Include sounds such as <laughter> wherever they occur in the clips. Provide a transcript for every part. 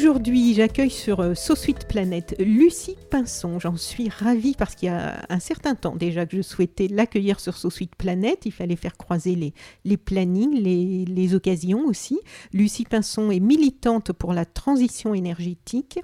Aujourd'hui, j'accueille sur euh, So Sweet Planet Lucie Pinson. J'en suis ravie parce qu'il y a un certain temps déjà que je souhaitais l'accueillir sur So Sweet Planet. Il fallait faire croiser les, les plannings, les, les occasions aussi. Lucie Pinson est militante pour la transition énergétique.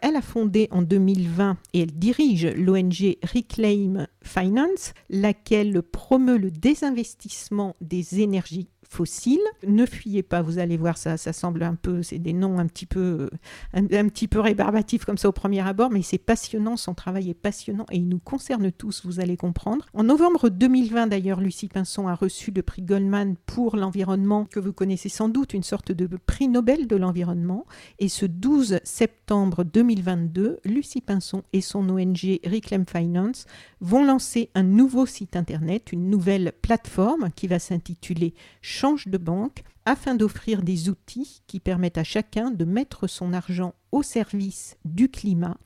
Elle a fondé en 2020 et elle dirige l'ONG Reclaim Finance, laquelle promeut le désinvestissement des énergies fossiles. Ne fuyez pas, vous allez voir ça, ça semble un peu, c'est des noms un petit peu, un, petit peu rébarbatifs comme ça au premier abord, mais c'est passionnant, son travail est passionnant et il nous concerne tous, vous allez comprendre. En novembre 2020 d'ailleurs, Lucie Pinson a reçu le prix Goldman pour l'environnement, que vous connaissez sans doute, une sorte de prix Nobel de l'environnement. Et ce 12 septembre 2022, Lucie Pinson et son ONG Reclaim Finance vont lancer un nouveau site internet, une nouvelle plateforme qui va s'intituler Change de banque afin d'offrir des outils qui permettent à chacun de mettre son argent au service du climat.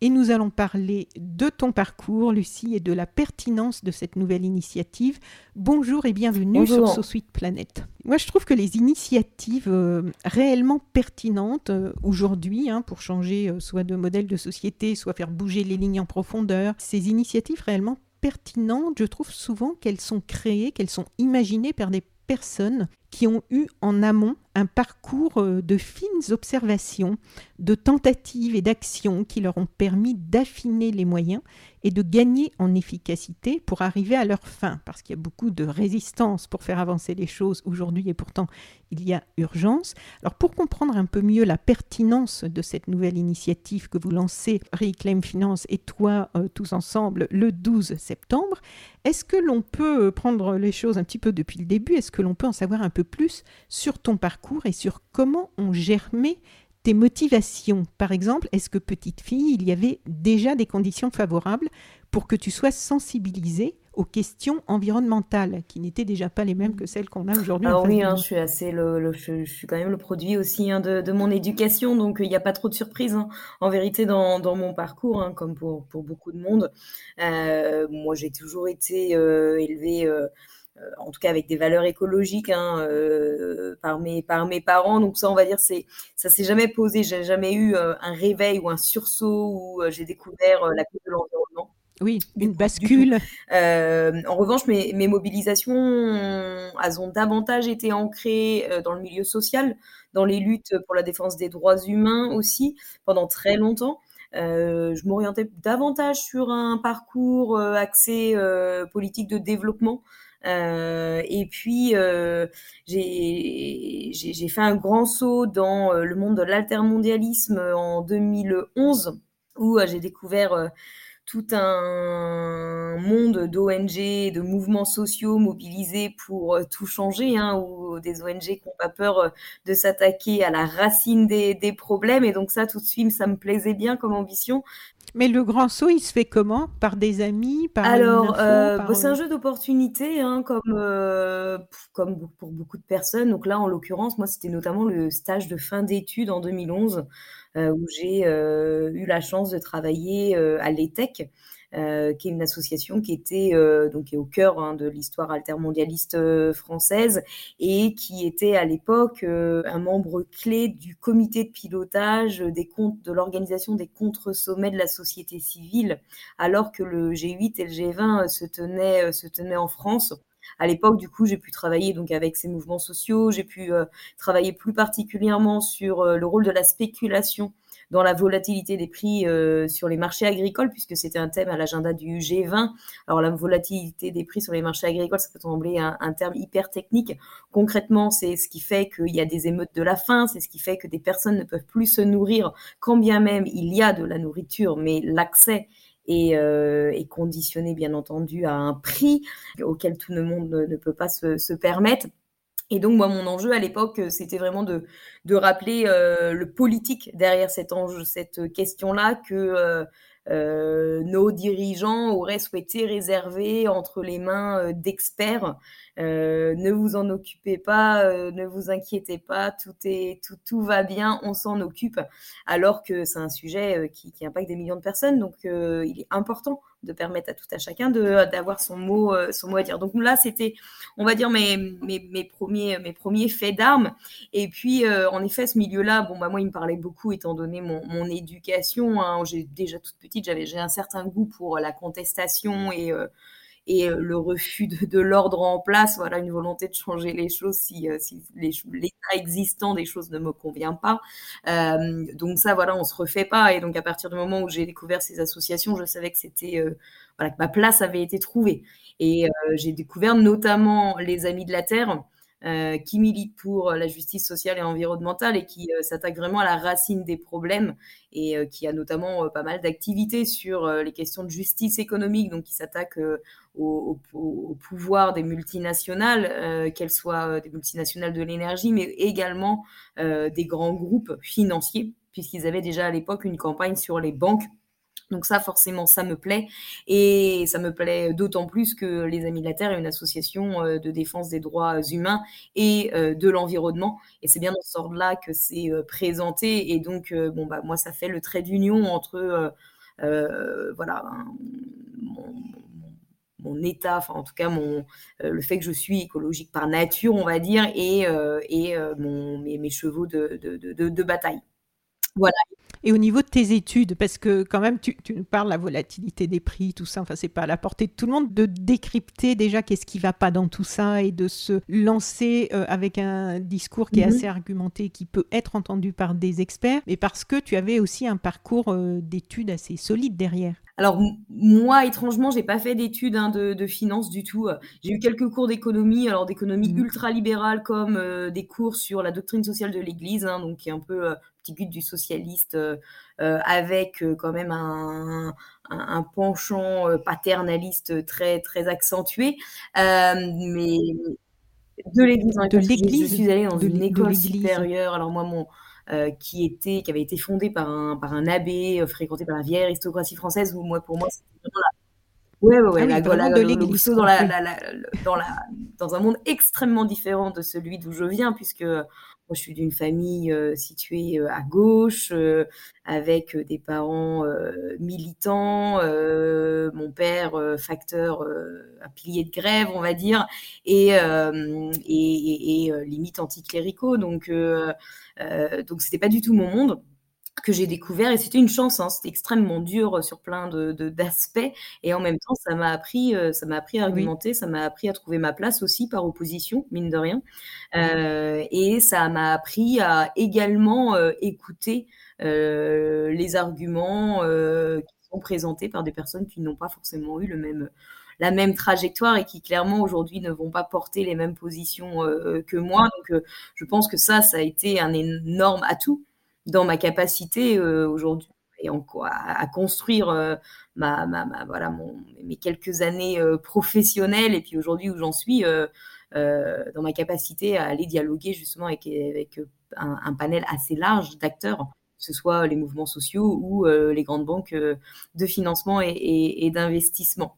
Et nous allons parler de ton parcours, Lucie, et de la pertinence de cette nouvelle initiative. Bonjour et bienvenue Bonjour. sur So Sweet Planet. Moi, je trouve que les initiatives euh, réellement pertinentes euh, aujourd'hui, hein, pour changer euh, soit de modèle de société, soit faire bouger les lignes en profondeur, ces initiatives réellement pertinentes, je trouve souvent qu'elles sont créées, qu'elles sont imaginées par des personnes qui ont eu en amont un parcours euh, de fines observations, de tentatives et d'actions qui leur ont permis d'affiner les moyens et de gagner en efficacité pour arriver à leur fin, parce qu'il y a beaucoup de résistance pour faire avancer les choses aujourd'hui et pourtant il y a urgence. Alors pour comprendre un peu mieux la pertinence de cette nouvelle initiative que vous lancez, Reclaim Finance et toi euh, tous ensemble le 12 septembre, est-ce que l'on peut prendre les choses un petit peu depuis le début? Est-ce que l'on peut en savoir un peu plus sur ton parcours et sur comment ont germé tes motivations Par exemple, est-ce que petite fille, il y avait déjà des conditions favorables pour que tu sois sensibilisée aux questions environnementales, qui n'étaient déjà pas les mêmes que celles qu'on a aujourd'hui Alors oui, hein, je suis assez le, le- je, je suis quand même le produit aussi hein, de, de mon éducation, donc euh, il n'y a pas trop de surprises hein, en vérité dans, dans mon parcours, comme pour, pour beaucoup de monde. Euh, moi, j'ai toujours été euh, élevée, euh, en tout cas avec des valeurs écologiques, hein, euh, par mes par mes parents. Donc ça, on va dire, c'est ça s'est jamais posé. J'ai jamais eu euh, un réveil ou un sursaut où euh, j'ai découvert la cause de l'environnement. Oui, une bascule. Euh, en revanche, mes, mes mobilisations, elles ont davantage été ancrées dans le milieu social, dans les luttes pour la défense des droits humains aussi, pendant très longtemps. Euh, je m'orientais davantage sur un parcours axé euh, politique de développement. Euh, et puis, euh, j'ai fait un grand saut dans euh, le monde de l'altermondialisme en 2011, où j'ai découvert tout un monde d'ONG, de mouvements sociaux mobilisés pour euh, tout changer, hein, ou des ONG qui n'ont pas peur euh, de s'attaquer à la racine des, des problèmes. Et donc ça, tout de suite, ça me plaisait bien comme ambition. Mais le grand saut, il se fait comment? Par des amis Par Alors, euh, par, bah, c'est un jeu d'opportunité, hein, comme, euh, comme pour beaucoup de personnes. Donc là, en l'occurrence, moi, c'était notamment le stage de fin d'études en 2011, euh, où j'ai euh, eu la chance de travailler euh, à l'ETEC, euh, qui est une association qui était euh, donc est au cœur hein, de l'histoire altermondialiste euh, française et qui était à l'époque euh, un membre clé du comité de pilotage des comptes de l'organisation des contre-sommets de la société civile alors que le G8 et le G20 euh, se tenaient, euh, se tenaient en France. À l'époque, du coup, j'ai pu travailler donc avec ces mouvements sociaux, j'ai pu euh, travailler plus particulièrement sur euh, le rôle de la spéculation dans la volatilité des prix euh, sur les marchés agricoles, puisque c'était un thème à l'agenda du G20. Alors la volatilité des prix sur les marchés agricoles, ça peut sembler un, un terme hyper technique. Concrètement, c'est ce qui fait qu'il y a des émeutes de la faim, c'est ce qui fait que des personnes ne peuvent plus se nourrir, quand bien même il y a de la nourriture, mais l'accès euh, est, conditionné bien entendu à un prix auquel tout le monde ne, peut pas se, se permettre. Et donc, moi, mon enjeu à l'époque, c'était vraiment de, de rappeler euh, le politique derrière cet enjeu, cette question-là que euh, nos dirigeants auraient souhaité réserver entre les mains d'experts. Euh, ne vous en occupez pas, ne vous inquiétez pas, tout est tout, tout va bien, on s'en occupe. Alors que c'est un sujet qui, qui, impacte des millions de personnes, donc il est important de permettre à tout à chacun d'avoir son mot son mot à dire. Donc là, c'était, on va dire mes, mes, mes premiers mes premiers faits d'armes. Et puis en effet, ce milieu-là, bon bah moi, il me parlait beaucoup étant donné mon, mon éducation. Hein, J'ai déjà toute petite j'avais j'ai un certain goût pour la contestation et euh, et euh, le refus de, de l'ordre en place, voilà, une volonté de changer les choses si, euh, si l'état existant des choses ne me convient pas. Euh, donc ça, voilà, on se refait pas. Et donc à partir du moment où j'ai découvert ces associations, je savais que c'était, euh, voilà, que ma place avait été trouvée. Et euh, j'ai découvert notamment les Amis de la Terre, euh, qui milite pour la justice sociale et environnementale et qui euh, s'attaque vraiment à la racine des problèmes et euh, qui a notamment pas mal d'activités sur les questions de justice économique, donc qui s'attaque au, pouvoir des multinationales, qu'elles soient des multinationales de l'énergie, mais également des grands groupes financiers, puisqu'ils avaient déjà à l'époque une campagne sur les banques donc ça, forcément, ça me plaît. Et ça me plaît d'autant plus que les Amis de la Terre est une association euh, de défense des droits humains et euh, de l'environnement. Et c'est bien dans ce ordre-là que c'est euh, présenté. Et donc, bon, bah, moi, ça fait le trait d'union entre, voilà, mon, état, enfin en tout cas mon le fait que je suis écologique par nature, on va dire, et, et mon, mes, chevaux de, de, de bataille. Voilà. Et au niveau de tes études, parce que quand même, tu, tu nous parles de la volatilité des prix, tout ça, enfin, c'est pas à la portée de tout le monde, de décrypter déjà qu'est-ce qui va pas dans tout ça et de se lancer euh, avec un discours qui est mmh. assez argumenté, qui peut être entendu par des experts, mais parce que tu avais aussi un parcours euh, d'études assez solide derrière. Alors moi, étrangement, j'ai pas fait d'études hein, de, de finance du tout. J'ai eu quelques cours d'économie, alors d'économie mmh. ultra libérale comme euh, des cours sur la doctrine sociale de l'Église, hein, donc qui est un peu euh, petit du socialiste, euh, avec euh, quand même un, un, un penchant euh, paternaliste très très accentué, euh, mais de l'Église. De l'Église. Je suis allée dans de une école supérieure. Alors moi, mon euh, qui était qui avait été fondée par un par un abbé euh, fréquenté par la vieille aristocratie française où moi pour moi c'était vraiment la Ouais, ouais, ouais, ah oui, la, la, de l'église. Dans, la, la, la, dans, la, dans un monde extrêmement différent de celui d'où je viens, puisque moi, je suis d'une famille euh, située euh, à gauche, euh, avec des parents euh, militants, euh, mon père facteur à pilier de grève, on va dire, et, et, et, et limite anticléricaux. Donc, donc c'était pas du tout mon monde que j'ai découvert et c'était une chance hein, c'était extrêmement dur sur plein de d'aspects et en même temps ça m'a appris euh, ça m'a appris à argumenter oui. ça m'a appris à trouver ma place aussi par opposition mine de rien. Euh, et ça m'a appris à également euh, écouter euh, les arguments euh, qui sont présentés par des personnes qui n'ont pas forcément eu le même la même trajectoire et qui clairement aujourd'hui ne vont pas porter les mêmes positions euh, que moi. Donc je pense que ça ça a été un énorme atout dans ma capacité euh, aujourd'hui et en, à, construire euh, ma, voilà mes quelques années euh, professionnelles et puis aujourd'hui où j'en suis dans ma capacité à aller dialoguer justement avec, avec un, panel assez large d'acteurs que ce soit les mouvements sociaux ou les grandes banques de financement et, d'investissement.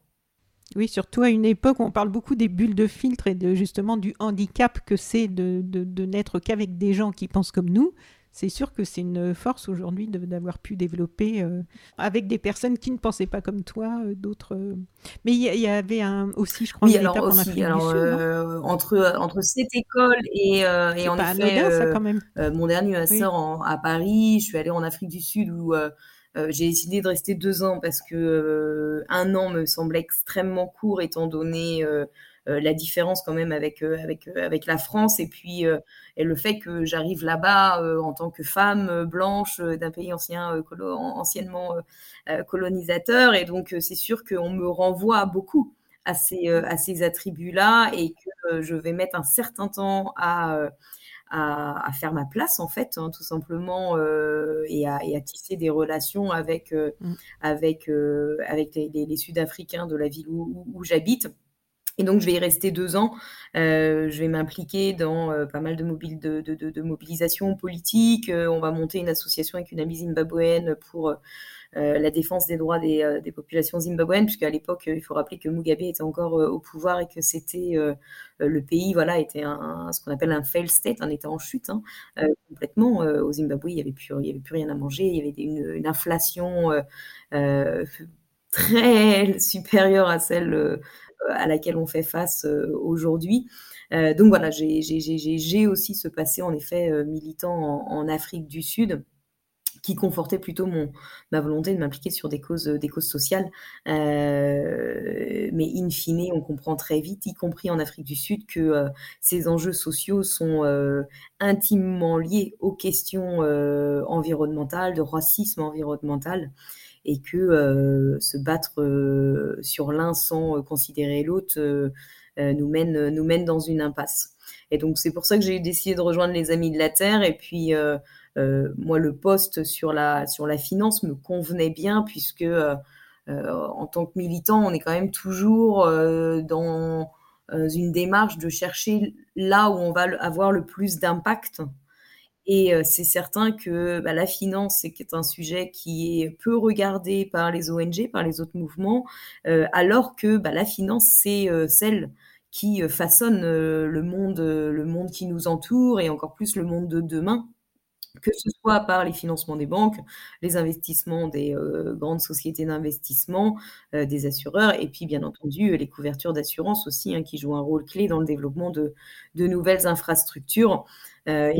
Oui, surtout à une époque où on parle beaucoup des bulles de filtre et de justement du handicap que c'est de, de n'être qu'avec des gens qui pensent comme nous c'est sûr que c'est une force aujourd'hui d'avoir pu développer euh, avec des personnes qui ne pensaient pas comme toi, euh, d'autres. Euh... Mais il y, y, avait un, aussi, je crois, oui, alors aussi, alors, Sud, euh, entre entre cette école et, et en effet, anodin, ça, quand même. mon dernier master oui. en, à Paris, je suis allée en Afrique du Sud où j'ai décidé de rester deux ans parce que un an me semblait extrêmement court étant donné la différence quand même avec avec avec la France et puis et le fait que j'arrive là-bas en tant que femme blanche d'un pays ancien anciennement colonisateur et donc c'est sûr qu'on me renvoie beaucoup à ces, à ces attributs-là et que je vais mettre un certain temps à, à, faire ma place en fait, hein, tout simplement, euh, et, à, tisser des relations avec, euh, mm. avec, euh, avec les, Sud-Africains de la ville où, j'habite. Et donc, je vais y rester deux ans. je vais m'impliquer dans pas mal de, mobile, de, mobilisation politique. on va monter une association avec une amie zimbabwéenne pour euh, la défense des droits des, euh, populations zimbabwéennes, puisqu'à l'époque, il faut rappeler que Mugabe était encore euh, au pouvoir et que c'était le pays, voilà, était un, ce qu'on appelle un fail state, un État en chute hein, complètement. au Zimbabwe, il n'y avait, plus, rien à manger, il y avait une, inflation <laughs> très supérieure à celle à laquelle on fait face aujourd'hui. donc voilà, j'ai aussi ce passé en effet militant en Afrique du Sud qui confortait plutôt mon, ma volonté de m'impliquer sur des causes, des causes sociales. Euh, mais in fine, on comprend très vite, y compris en Afrique du Sud, que euh, ces enjeux sociaux sont euh, intimement liés aux questions environnementales, de racisme environnemental, et que se battre sur l'un sans considérer l'autre nous, mène, nous mène dans une impasse. Et donc c'est pour ça que j'ai décidé de rejoindre les Amis de la Terre, et puis euh, moi, le poste sur la, sur la finance me convenait bien puisque euh, euh, en tant que militant, on est quand même toujours dans une démarche de chercher là où on va avoir le plus d'impact. Et c'est certain que bah, la finance, c'est un sujet qui est peu regardé par les ONG, par les autres mouvements, alors que bah, la finance, c'est celle qui façonne le monde, le monde qui nous entoure et encore plus le monde de demain que ce soit par les financements des banques, les investissements des euh, grandes sociétés d'investissement, euh, des assureurs, et puis bien entendu les couvertures d'assurance aussi, hein, qui jouent un rôle clé dans le développement de, nouvelles infrastructures. Euh,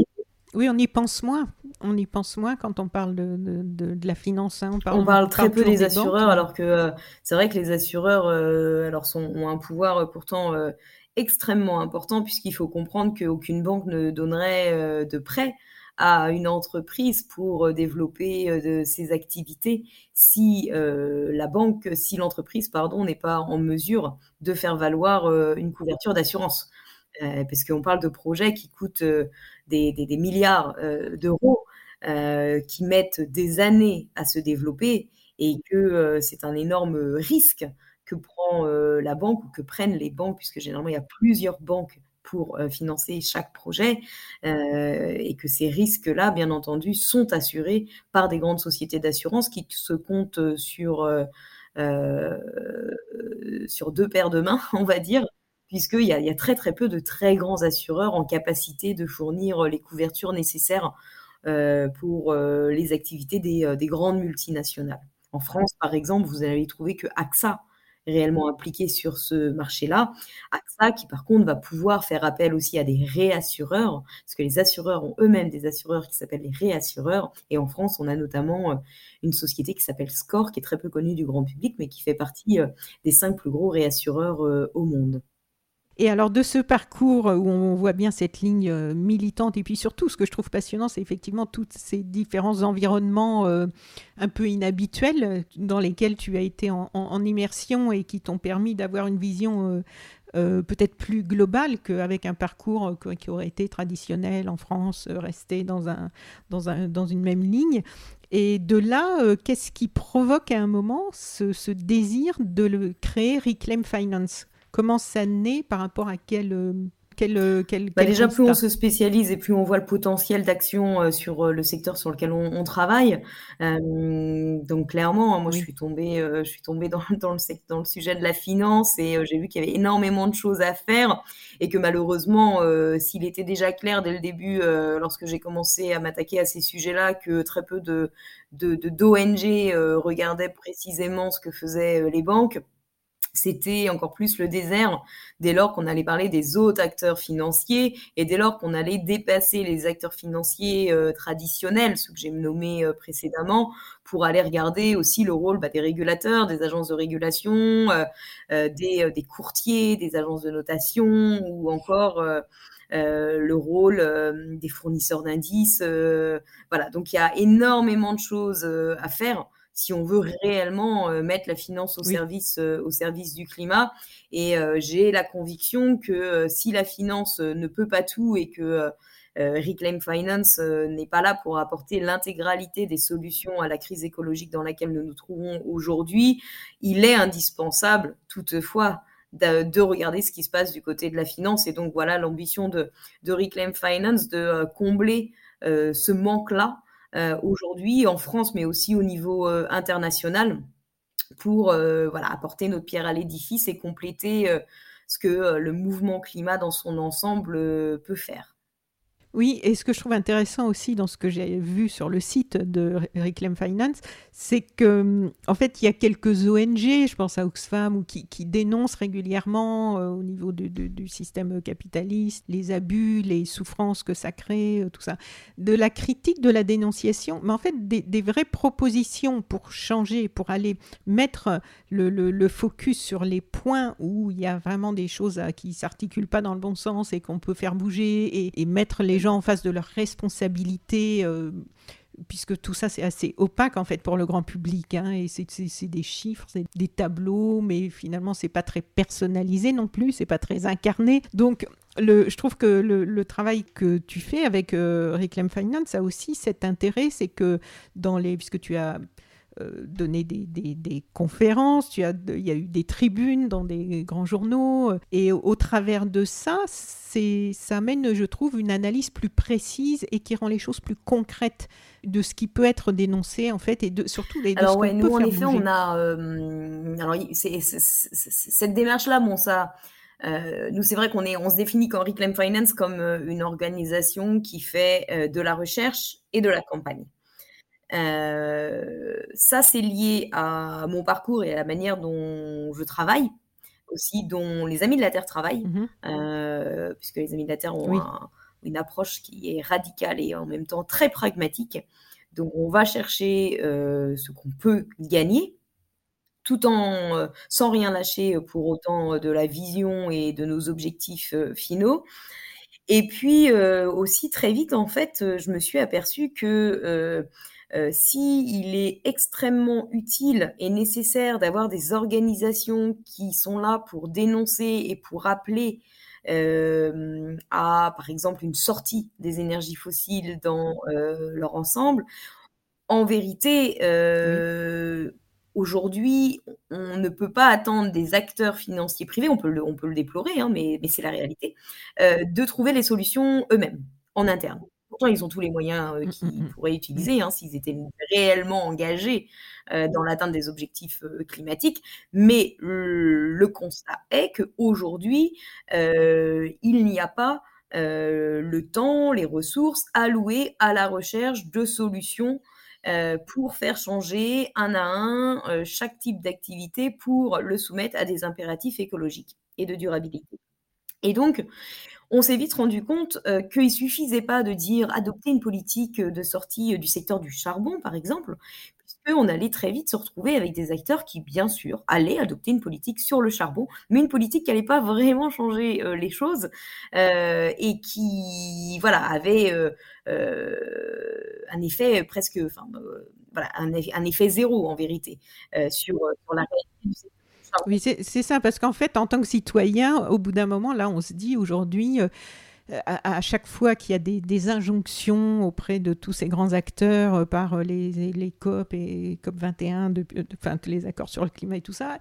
oui, on y pense moins. On y pense moins quand on parle de, la finance. Hein. On parle, très peu des assureurs, alors que c'est vrai que les assureurs alors ont un pouvoir pourtant extrêmement important, puisqu'il faut comprendre qu'aucune banque ne donnerait de prêt à une entreprise pour euh, développer euh, ses activités si euh, la banque, si l'entreprise, pardon, n'est pas en mesure de faire valoir une couverture d'assurance. parce qu'on parle de projets qui coûtent des, milliards d'euros, qui mettent des années à se développer et que c'est un énorme risque que prend la banque ou que prennent les banques, puisque généralement il y a plusieurs banques pour euh, financer chaque projet euh, et que ces risques-là, bien entendu, sont assurés par des grandes sociétés d'assurance qui se comptent euh, sur deux paires de mains, <laughs> on va dire, puisqu'il y, y a, très très peu de très grands assureurs en capacité de fournir les couvertures nécessaires pour les activités des, des, grandes multinationales. En France, par exemple, vous allez trouver que AXA réellement impliqué sur ce marché-là. AXA, qui par contre va pouvoir faire appel aussi à des réassureurs, parce que les assureurs ont eux-mêmes des assureurs qui s'appellent les réassureurs. Et en France, on a notamment euh, une société qui s'appelle Score, qui est très peu connue du grand public, mais qui fait partie euh, des cinq plus gros réassureurs euh, au monde. Et alors de ce parcours où on voit bien cette ligne euh, militante, et puis surtout ce que je trouve passionnant, c'est effectivement tous ces différents environnements euh, un peu inhabituels euh, dans lesquels tu as été en, immersion et qui t'ont permis d'avoir une vision peut-être plus globale qu'avec un parcours qui aurait été traditionnel en France, resté dans, un, dans, un, dans une même ligne. Et de là, qu'est-ce qui provoque à un moment ce, désir de créer Reclaim Finance? Comment ça naît par rapport à quel euh, quel, euh, quel, bah déjà, plus on se spécialise et plus on voit le potentiel d'action euh, sur le secteur sur lequel on, travaille. donc clairement, hein, moi je suis tombée, je suis tombée dans, <laughs> dans, le, dans le sujet de la finance et j'ai vu qu'il y avait énormément de choses à faire et que malheureusement, s'il était déjà clair dès le début, lorsque j'ai commencé à m'attaquer à ces sujets-là, que très peu de d'ONG de, regardaient précisément ce que faisaient les banques c'était encore plus le désert dès lors qu'on allait parler des autres acteurs financiers et dès lors qu'on allait dépasser les acteurs financiers euh, traditionnels, ceux que j'ai nommés euh, précédemment, pour aller regarder aussi le rôle bah, des régulateurs, des agences de régulation, euh, des, des, courtiers, des agences de notation ou encore le rôle des fournisseurs d'indices. voilà, donc il y a énormément de choses à faire si on veut réellement euh, mettre la finance au, service, euh, au service du climat. Et euh, j'ai la conviction que si la finance ne peut pas tout et que Reclaim Finance n'est pas là pour apporter l'intégralité des solutions à la crise écologique dans laquelle nous nous trouvons aujourd'hui, il est indispensable toutefois de, regarder ce qui se passe du côté de la finance. Et donc voilà l'ambition de, de Reclaim Finance de combler ce manque-là aujourd'hui en France, mais aussi au niveau euh, international, pour euh, voilà, apporter notre pierre à l'édifice et compléter ce que le mouvement climat dans son ensemble peut faire. Oui, et ce que je trouve intéressant aussi dans ce que j'ai vu sur le site de Reclaim Finance, c'est que en fait, il y a quelques ONG, je pense à Oxfam, ou qui, dénoncent régulièrement euh, au niveau du système capitaliste les abus, les souffrances que ça crée, euh, tout ça. De la critique, de la dénonciation, mais en fait, des, vraies propositions pour changer, pour aller mettre le, focus sur les points où il y a vraiment des choses qui ne s'articulent pas dans le bon sens et qu'on peut faire bouger et mettre les gens en face de leurs responsabilités, euh, puisque tout ça c'est assez opaque en fait pour le grand public, hein, et c'est des chiffres, c'est des tableaux, mais finalement c'est pas très personnalisé non plus, c'est pas très incarné. Donc je trouve que le, travail que tu fais avec euh, Reclaim Finance a aussi cet intérêt, c'est que dans les, puisque tu as donné des, des, conférences, tu as, il y a eu des tribunes dans des grands journaux, et au, travers de ça, ça amène, je trouve, une analyse plus précise et qui rend les choses plus concrètes de ce qui peut être dénoncé, en fait, et de, surtout les Alors, ouais, nous, en effet, on a. Euh, alors, cette démarche-là, bon, ça. Euh, nous, c'est vrai qu'on est, on se définit comme Reclaim Finance comme une organisation qui fait de la recherche et de la campagne. Euh, ça, c'est lié à mon parcours et à la manière dont je travaille, aussi dont les Amis de la Terre travaillent, mmh euh, puisque les Amis de la Terre ont une approche qui est radicale et en même temps très pragmatique. Donc, on va chercher euh, ce qu'on peut gagner, tout en sans rien lâcher pour autant de la vision et de nos objectifs finaux. Et puis aussi très vite, en fait, je me suis aperçue que euh, S'il est extrêmement utile et nécessaire d'avoir des organisations qui sont là pour dénoncer et pour rappeler euh, à, par exemple, une sortie des énergies fossiles dans euh, leur ensemble, en vérité, aujourd'hui, on ne peut pas attendre des acteurs financiers privés, on peut le, déplorer, hein, mais, c'est la réalité, de trouver les solutions eux-mêmes, en interne. Pourtant, ils ont tous les moyens euh, mmh, qu'ils mmh, mmh. pourraient utiliser hein, s'ils étaient réellement engagés euh, dans l'atteinte des objectifs euh, climatiques. Mais le constat est qu'aujourd'hui, il n'y a pas le temps, les ressources allouées à la recherche de solutions pour faire changer un à un chaque type d'activité pour le soumettre à des impératifs écologiques et de durabilité. Et donc, on s'est vite rendu compte euh, qu'il suffisait pas de dire adopter une politique de sortie euh, du secteur du charbon, par exemple, puisqu'on allait très vite se retrouver avec des acteurs qui, bien sûr, allaient adopter une politique sur le charbon, mais une politique qui n'allait pas vraiment changer euh, les choses et qui, voilà, avait un effet presque, enfin, voilà, un, effet zéro en vérité sur, sur la réalité du secteur oui, c'est ça, parce qu'en fait, en tant que citoyen, au bout d'un moment, là, on se dit aujourd'hui, euh, à, chaque fois qu'il y a des, injonctions auprès de tous ces grands acteurs euh, par euh, les, les, COP et COP 21, de, enfin, les accords sur le climat et tout ça,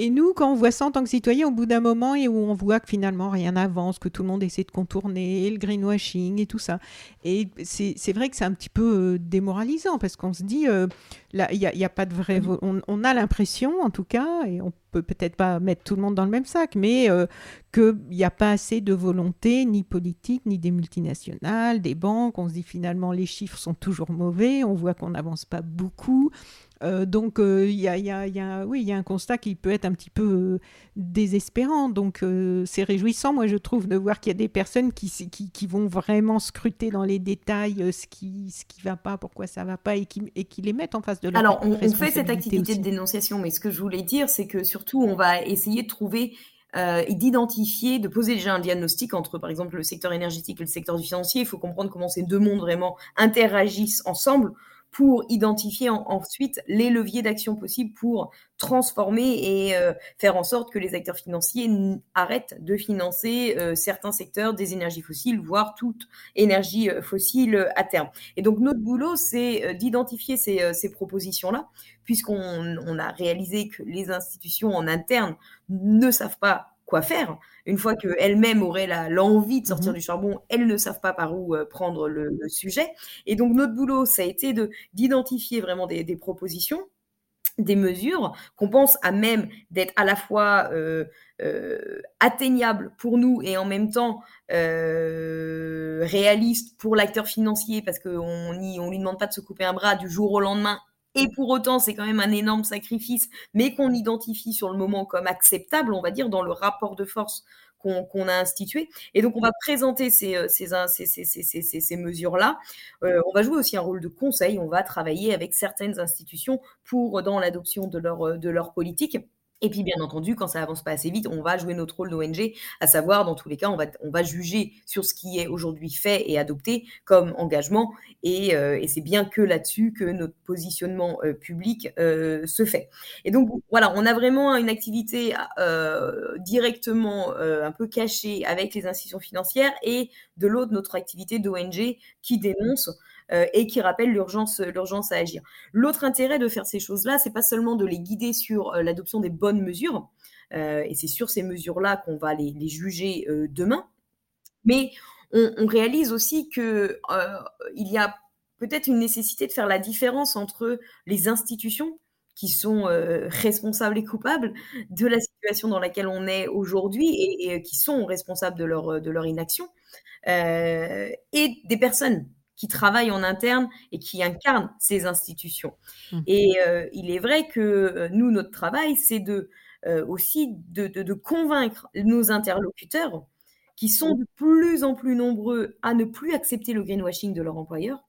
et nous, quand on voit ça en tant que citoyen, au bout d'un moment, et où on voit que finalement rien n'avance, que tout le monde essaie de contourner, le greenwashing et tout ça. Et c'est vrai que c'est un petit peu euh, démoralisant parce qu'on se dit, euh, là, il n'y a, pas de vrai. On, on a l'impression, en tout cas, et on peut peut-être pas mettre tout le monde dans le même sac, mais euh, qu'il n'y a pas assez de volonté, ni politique, ni des multinationales, des banques. On se dit finalement, les chiffres sont toujours mauvais, on voit qu'on n'avance pas beaucoup. Euh, donc il y, a, y, a, y, a, oui, il y a un constat qui peut être un petit peu désespérant. Donc c'est réjouissant, moi je trouve, de voir qu'il y a des personnes qui, qui, qui, vont vraiment scruter dans les détails ce qui ce qui va pas, pourquoi ça va pas, et qui, et qui les mettent en face de leur Alors on, on fait cette activité de dénonciation, mais ce que je voulais dire, c'est que surtout on va essayer de trouver euh, et d'identifier, de poser déjà un diagnostic entre, par exemple, le secteur énergétique et le secteur du financier. Il faut comprendre comment ces deux mondes vraiment interagissent ensemble pour identifier ensuite les leviers d'action possibles pour transformer et euh, faire en sorte que les acteurs financiers arrêtent de financer euh, certains secteurs des énergies fossiles, voire toute énergie euh, fossile à terme. Et donc notre boulot, c'est d'identifier ces, ces propositions-là, puisqu'on on a réalisé que les institutions en interne ne savent pas quoi faire. Une fois qu'elles-mêmes auraient l'envie de sortir mmh du charbon, elles ne savent pas par où prendre le, sujet. Et donc notre boulot, ça a été d'identifier vraiment des, propositions des mesures qu'on pense à même d'être à la fois euh, atteignables pour nous et en même temps euh, réalistes pour l'acteur financier parce qu'on on lui demande pas de se couper un bras du jour au lendemain et pour autant, c'est quand même un énorme sacrifice, mais qu'on identifie sur le moment comme acceptable, on va dire, dans le rapport de force qu'on a institué. Et donc, on va présenter ces, euh, mesures-là. Euh, on va jouer aussi un rôle de conseil. On va travailler avec certaines institutions pour dans l'adoption de leur, de leur politique. Et puis, bien entendu, quand ça avance pas assez vite, on va jouer notre rôle d'ONG, à savoir, dans tous les cas, on va, juger sur ce qui est aujourd'hui fait et adopté comme engagement. Et, euh, c'est bien que là-dessus que notre positionnement euh, public euh, se fait. Et donc, voilà, on a vraiment une activité directement un peu cachée avec les institutions financières et de l'autre, notre activité d'ONG qui dénonce et qui rappelle l'urgence, à agir. L'autre intérêt de faire ces choses-là, c'est pas seulement de les guider sur euh, l'adoption des bonnes mesures, euh, et c'est sur ces mesures-là qu'on va les, juger demain, mais on, réalise aussi que il y a peut-être une nécessité de faire la différence entre les institutions qui sont responsables et coupables de la situation dans laquelle on est aujourd'hui et, qui sont responsables de leur, inaction, euh, et des personnes qui travaillent en interne et qui incarnent ces institutions. Mmh. Et euh, il est vrai que euh, nous, notre travail, c'est de euh, aussi de, de, de, convaincre nos interlocuteurs qui sont de plus en plus nombreux à ne plus accepter le greenwashing de leur employeur,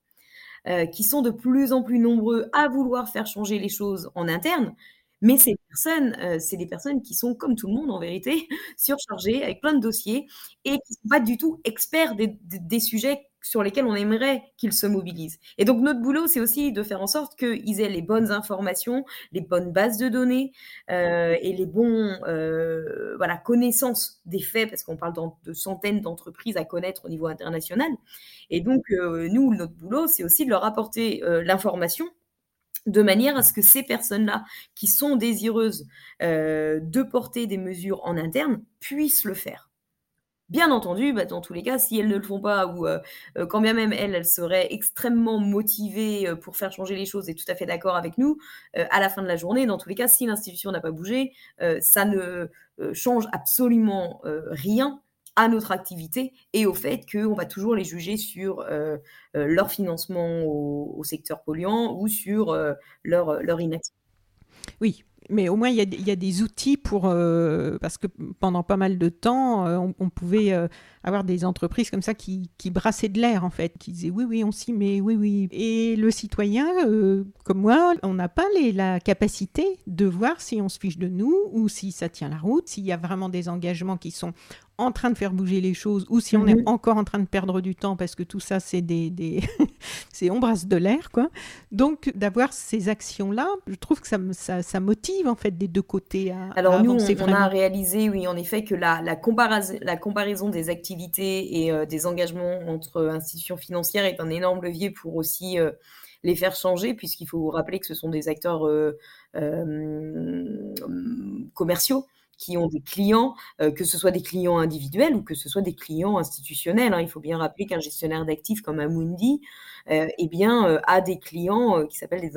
euh, qui sont de plus en plus nombreux à vouloir faire changer les choses en interne, mais ces personnes, euh, c'est des personnes qui sont comme tout le monde en vérité, <laughs> surchargées avec plein de dossiers et qui sont pas du tout experts des, des, des sujets sur lesquels on aimerait qu'ils se mobilisent. Et donc notre boulot, c'est aussi de faire en sorte qu'ils aient les bonnes informations, les bonnes bases de données euh, et les bons euh, voilà connaissances des faits, parce qu'on parle de centaines d'entreprises à connaître au niveau international. Et donc euh, nous, notre boulot, c'est aussi de leur apporter l'information de manière à ce que ces personnes-là, qui sont désireuses de porter des mesures en interne, puissent le faire. Bien entendu, bah, dans tous les cas, si elles ne le font pas, ou euh, euh, quand bien même elles, seraient extrêmement motivées euh, pour faire changer les choses et tout à fait d'accord avec nous, à la fin de la journée, dans tous les cas, si l'institution n'a pas bougé, ça ne change absolument rien à notre activité et au fait qu'on va toujours les juger sur leur financement au, au, secteur polluant ou sur leur, leur inactivité. Oui, mais au moins il y, a des outils pour euh, parce que pendant pas mal de temps euh, on, on, pouvait euh, avoir des entreprises comme ça qui, qui brassaient de l'air en fait qui disaient oui oui on s'y met oui oui. Et le citoyen euh, comme moi on n'a pas les, la capacité de voir si on se fiche de nous ou si ça tient la route s'il y a vraiment des engagements qui sont en train de faire bouger les choses ou si on est encore en train de perdre du temps parce que tout ça c'est des, des <laughs> c'est on brasse de l'air quoi. Donc d'avoir ces actions là je trouve que ça, ça, ça, motive en fait des deux côtés à, alors à nous on, on, a réalisé oui en effet que la, la, comparaison, la comparaison des activités et euh, des engagements entre institutions financières est un énorme levier pour aussi euh, les faire changer, puisqu'il faut vous rappeler que ce sont des acteurs euh, commerciaux qui ont des clients, que ce soit des clients individuels ou que ce soit des clients institutionnels. Hein. Il faut bien rappeler qu'un gestionnaire d'actifs comme Amundi, eh bien, a des clients qui s'appellent les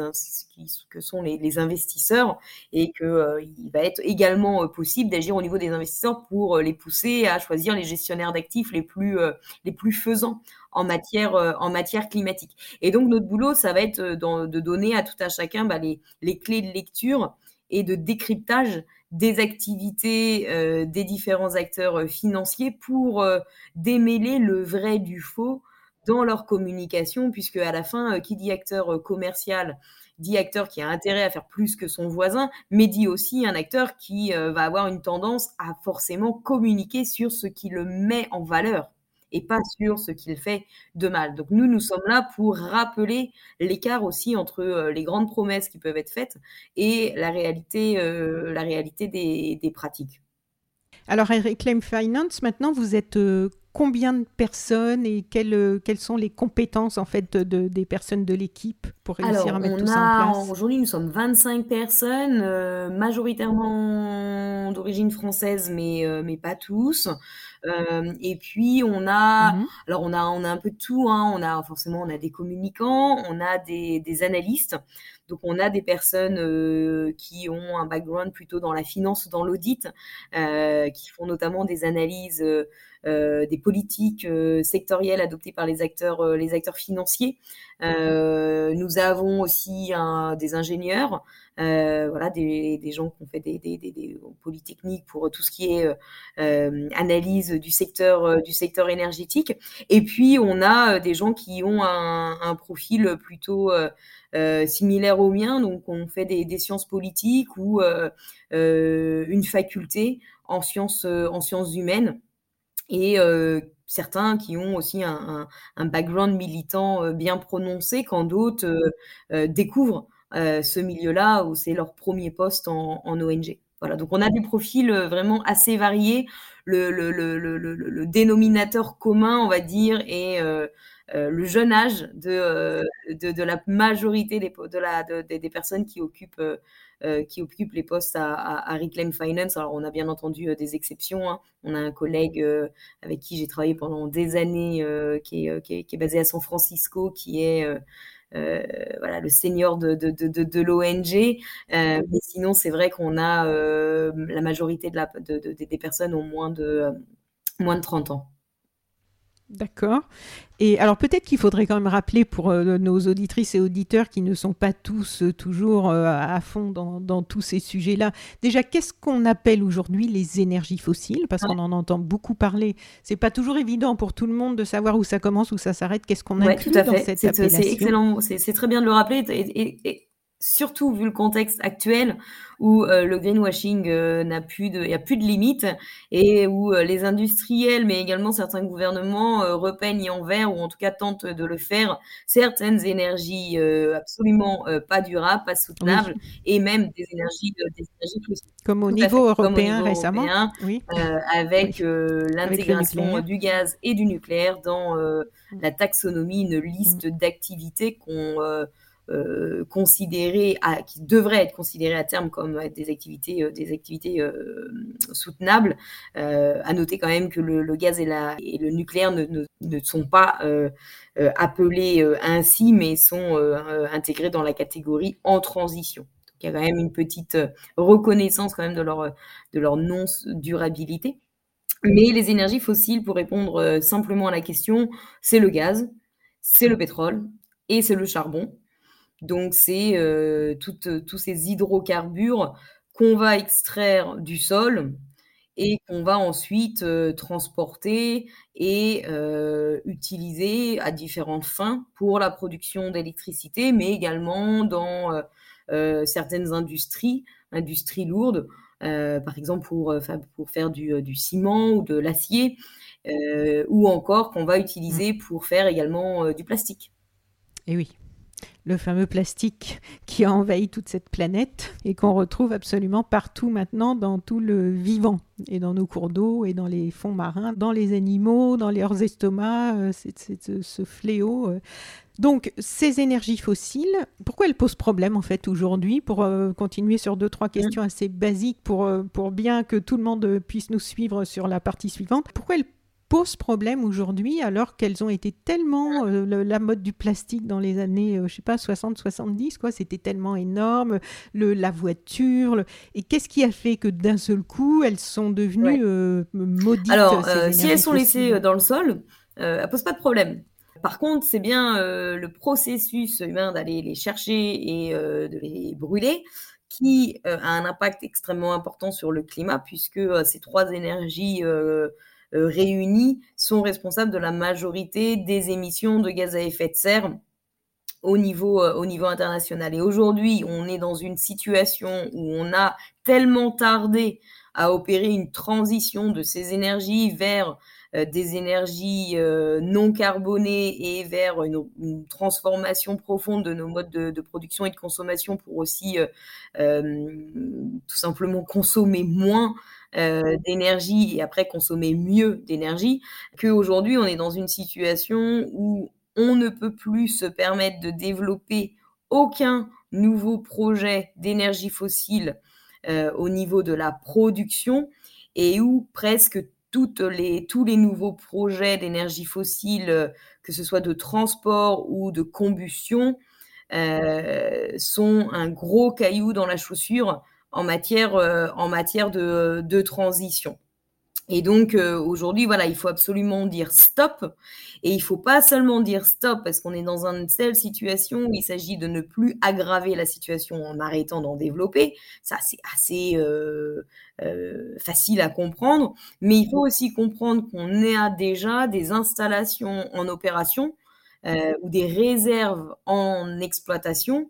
que sont les, investisseurs et qu'il va être également possible d'agir au niveau des investisseurs pour les pousser à choisir les gestionnaires d'actifs les plus les plus faisants en matière, euh, en matière climatique. Et donc, notre boulot, ça va être euh, de donner à tout un chacun bah, les, les, clés de lecture et de décryptage des activités euh, des différents acteurs financiers pour démêler le vrai du faux dans leur communication, puisque à la fin, qui dit acteur commercial dit acteur qui a intérêt à faire plus que son voisin, mais dit aussi un acteur qui va avoir une tendance à forcément communiquer sur ce qui le met en valeur et pas sur ce qu'il fait de mal. Donc nous, nous sommes là pour rappeler l'écart aussi entre euh, les grandes promesses qui peuvent être faites et la réalité, euh, la réalité des, des, pratiques. Alors à Reclaim Finance, maintenant, vous êtes euh, combien de personnes et quelles, quelles sont les compétences en fait de, des personnes de l'équipe pour réussir à mettre tout ça en place? Aujourd'hui, nous sommes 25 personnes, majoritairement d'origine française, mais, mais pas tous. Euh, et puis on a, mmh alors on a, on a un peu de tout. Hein. On a forcément, on a des communicants, on a des, des analystes. Donc on a des personnes euh, qui ont un background plutôt dans la finance, dans l'audit, euh, qui font notamment des analyses. Euh, des politiques euh, sectorielles adoptées par les acteurs, euh, les acteurs financiers. nous avons aussi un, des ingénieurs, voilà, des, des, gens qui ont fait des, des, des, polytechniques pour tout ce qui est analyse du secteur, du secteur énergétique. Et puis on a des gens qui ont un, un profil plutôt euh, similaire au mien, donc on fait des, sciences politiques ou euh, une faculté en sciences, en sciences humaines et euh, certains qui ont aussi un, un, background militant euh, bien prononcé, quand d'autres euh, découvrent ce milieu-là où c'est leur premier poste en, ONG. Voilà, donc on a des profils vraiment assez variés. Le, le, le, le dénominateur commun, on va dire, est le jeune âge de, de, de, la majorité des, des personnes qui occupent qui occupent les postes à, Reclaim Finance. Alors, on a bien entendu euh, des exceptions. Hein. On a un collègue euh, avec qui j'ai travaillé pendant des années qui est, qui, est, basé à San Francisco, qui est euh, voilà, le senior de, de, de, l'ONG. Euh, mais sinon, c'est vrai qu'on a euh, la majorité de la, des personnes ont moins de, moins de 30 ans. D'accord. Et alors peut-être qu'il faudrait quand même rappeler pour euh, nos auditrices et auditeurs qui ne sont pas tous euh, toujours euh, à fond dans, dans tous ces sujets-là. Déjà, qu'est-ce qu'on appelle aujourd'hui les énergies fossiles? Parce qu'on en entend beaucoup parler. C'est pas toujours évident pour tout le monde de savoir où ça commence, où ça s'arrête. Qu'est-ce qu'on inclut tout à dans cette appellation C'est excellent. C'est très bien de le rappeler. et, surtout vu le contexte actuel où euh, le greenwashing euh, n'a plus de, y a plus de limites et où euh, les industriels, mais également certains gouvernements repeignent en vert ou en tout cas tentent de le faire. Certaines énergies absolument pas durables, pas soutenables et même des énergies, des énergies Comme au niveau européen récemment, oui. avec l'intégration du gaz et du nucléaire dans la taxonomie, une liste d'activités qu'on euh, qui devraient être considérées à terme comme des activités, euh, des activités euh, soutenables. à noter quand même que le, gaz et, la, et, le nucléaire ne, ne, ne sont pas appelés ainsi, mais sont intégrés dans la catégorie en transition. Il y a quand même une petite reconnaissance quand même de leur, de leur non-durabilité. Mais les énergies fossiles, pour répondre simplement à la question, c'est le gaz, c'est le pétrole et c'est le charbon. Donc, c'est euh, euh, tous ces hydrocarbures qu'on va extraire du sol et qu'on va ensuite euh, transporter et utiliser à différentes fins pour la production d'électricité, mais également dans certaines industries, industries lourdes, par exemple pour, pour faire du, du, ciment ou de l'acier, ou encore qu'on va utiliser mmh. pour faire également du plastique. Et oui. Le fameux plastique qui <laughs> a envahi toute cette planète et qu'on retrouve absolument partout maintenant dans tout le vivant et dans nos cours d'eau et dans les fonds marins, dans les animaux, dans leurs estomacs, euh, c'est ce fléau. Euh. Donc ces énergies fossiles, pourquoi elles posent problème en fait aujourd'hui Pour euh, continuer sur deux trois questions assez basiques pour pour bien que tout le monde puisse nous suivre sur la partie suivante. Pourquoi elles pose problème aujourd'hui alors qu'elles ont été tellement euh, la mode du plastique dans les années euh, je sais pas 60 70 quoi c'était tellement énorme le la voiture et qu'est-ce qui a fait que d'un seul coup elles sont devenues euh, maudites alors si elles sont laissées dans le sol elles posent pas de problème. Par contre, c'est bien le processus humain d'aller les chercher et de les brûler qui a un impact extrêmement important sur le climat puisque ces trois énergies euh, réunis sont responsables de la majorité des émissions de gaz à effet de serre au niveau, euh, au niveau international. Et aujourd'hui, on est dans une situation où on a tellement tardé à opérer une transition de ces énergies vers euh, des énergies non carbonées et vers une, transformation profonde de nos modes de, production et de consommation pour aussi tout simplement consommer moins euh, d'énergie et après consommer mieux d'énergie, qu'aujourd'hui on est dans une situation où on ne peut plus se permettre de développer aucun nouveau projet d'énergie fossile euh, au niveau de la production et où presque les, tous les nouveaux projets d'énergie fossile, euh, que ce soit de transport ou de combustion, sont un gros caillou dans la chaussure en matière, euh, en matière de, de transition. Et donc euh, aujourd'hui, voilà, il faut absolument dire stop. Et il faut pas seulement dire stop parce qu'on est dans une telle situation où il s'agit de ne plus aggraver la situation en arrêtant d'en développer. Ça, c'est assez euh, facile à comprendre. Mais il faut aussi comprendre qu'on a déjà des installations en opération ou des réserves en exploitation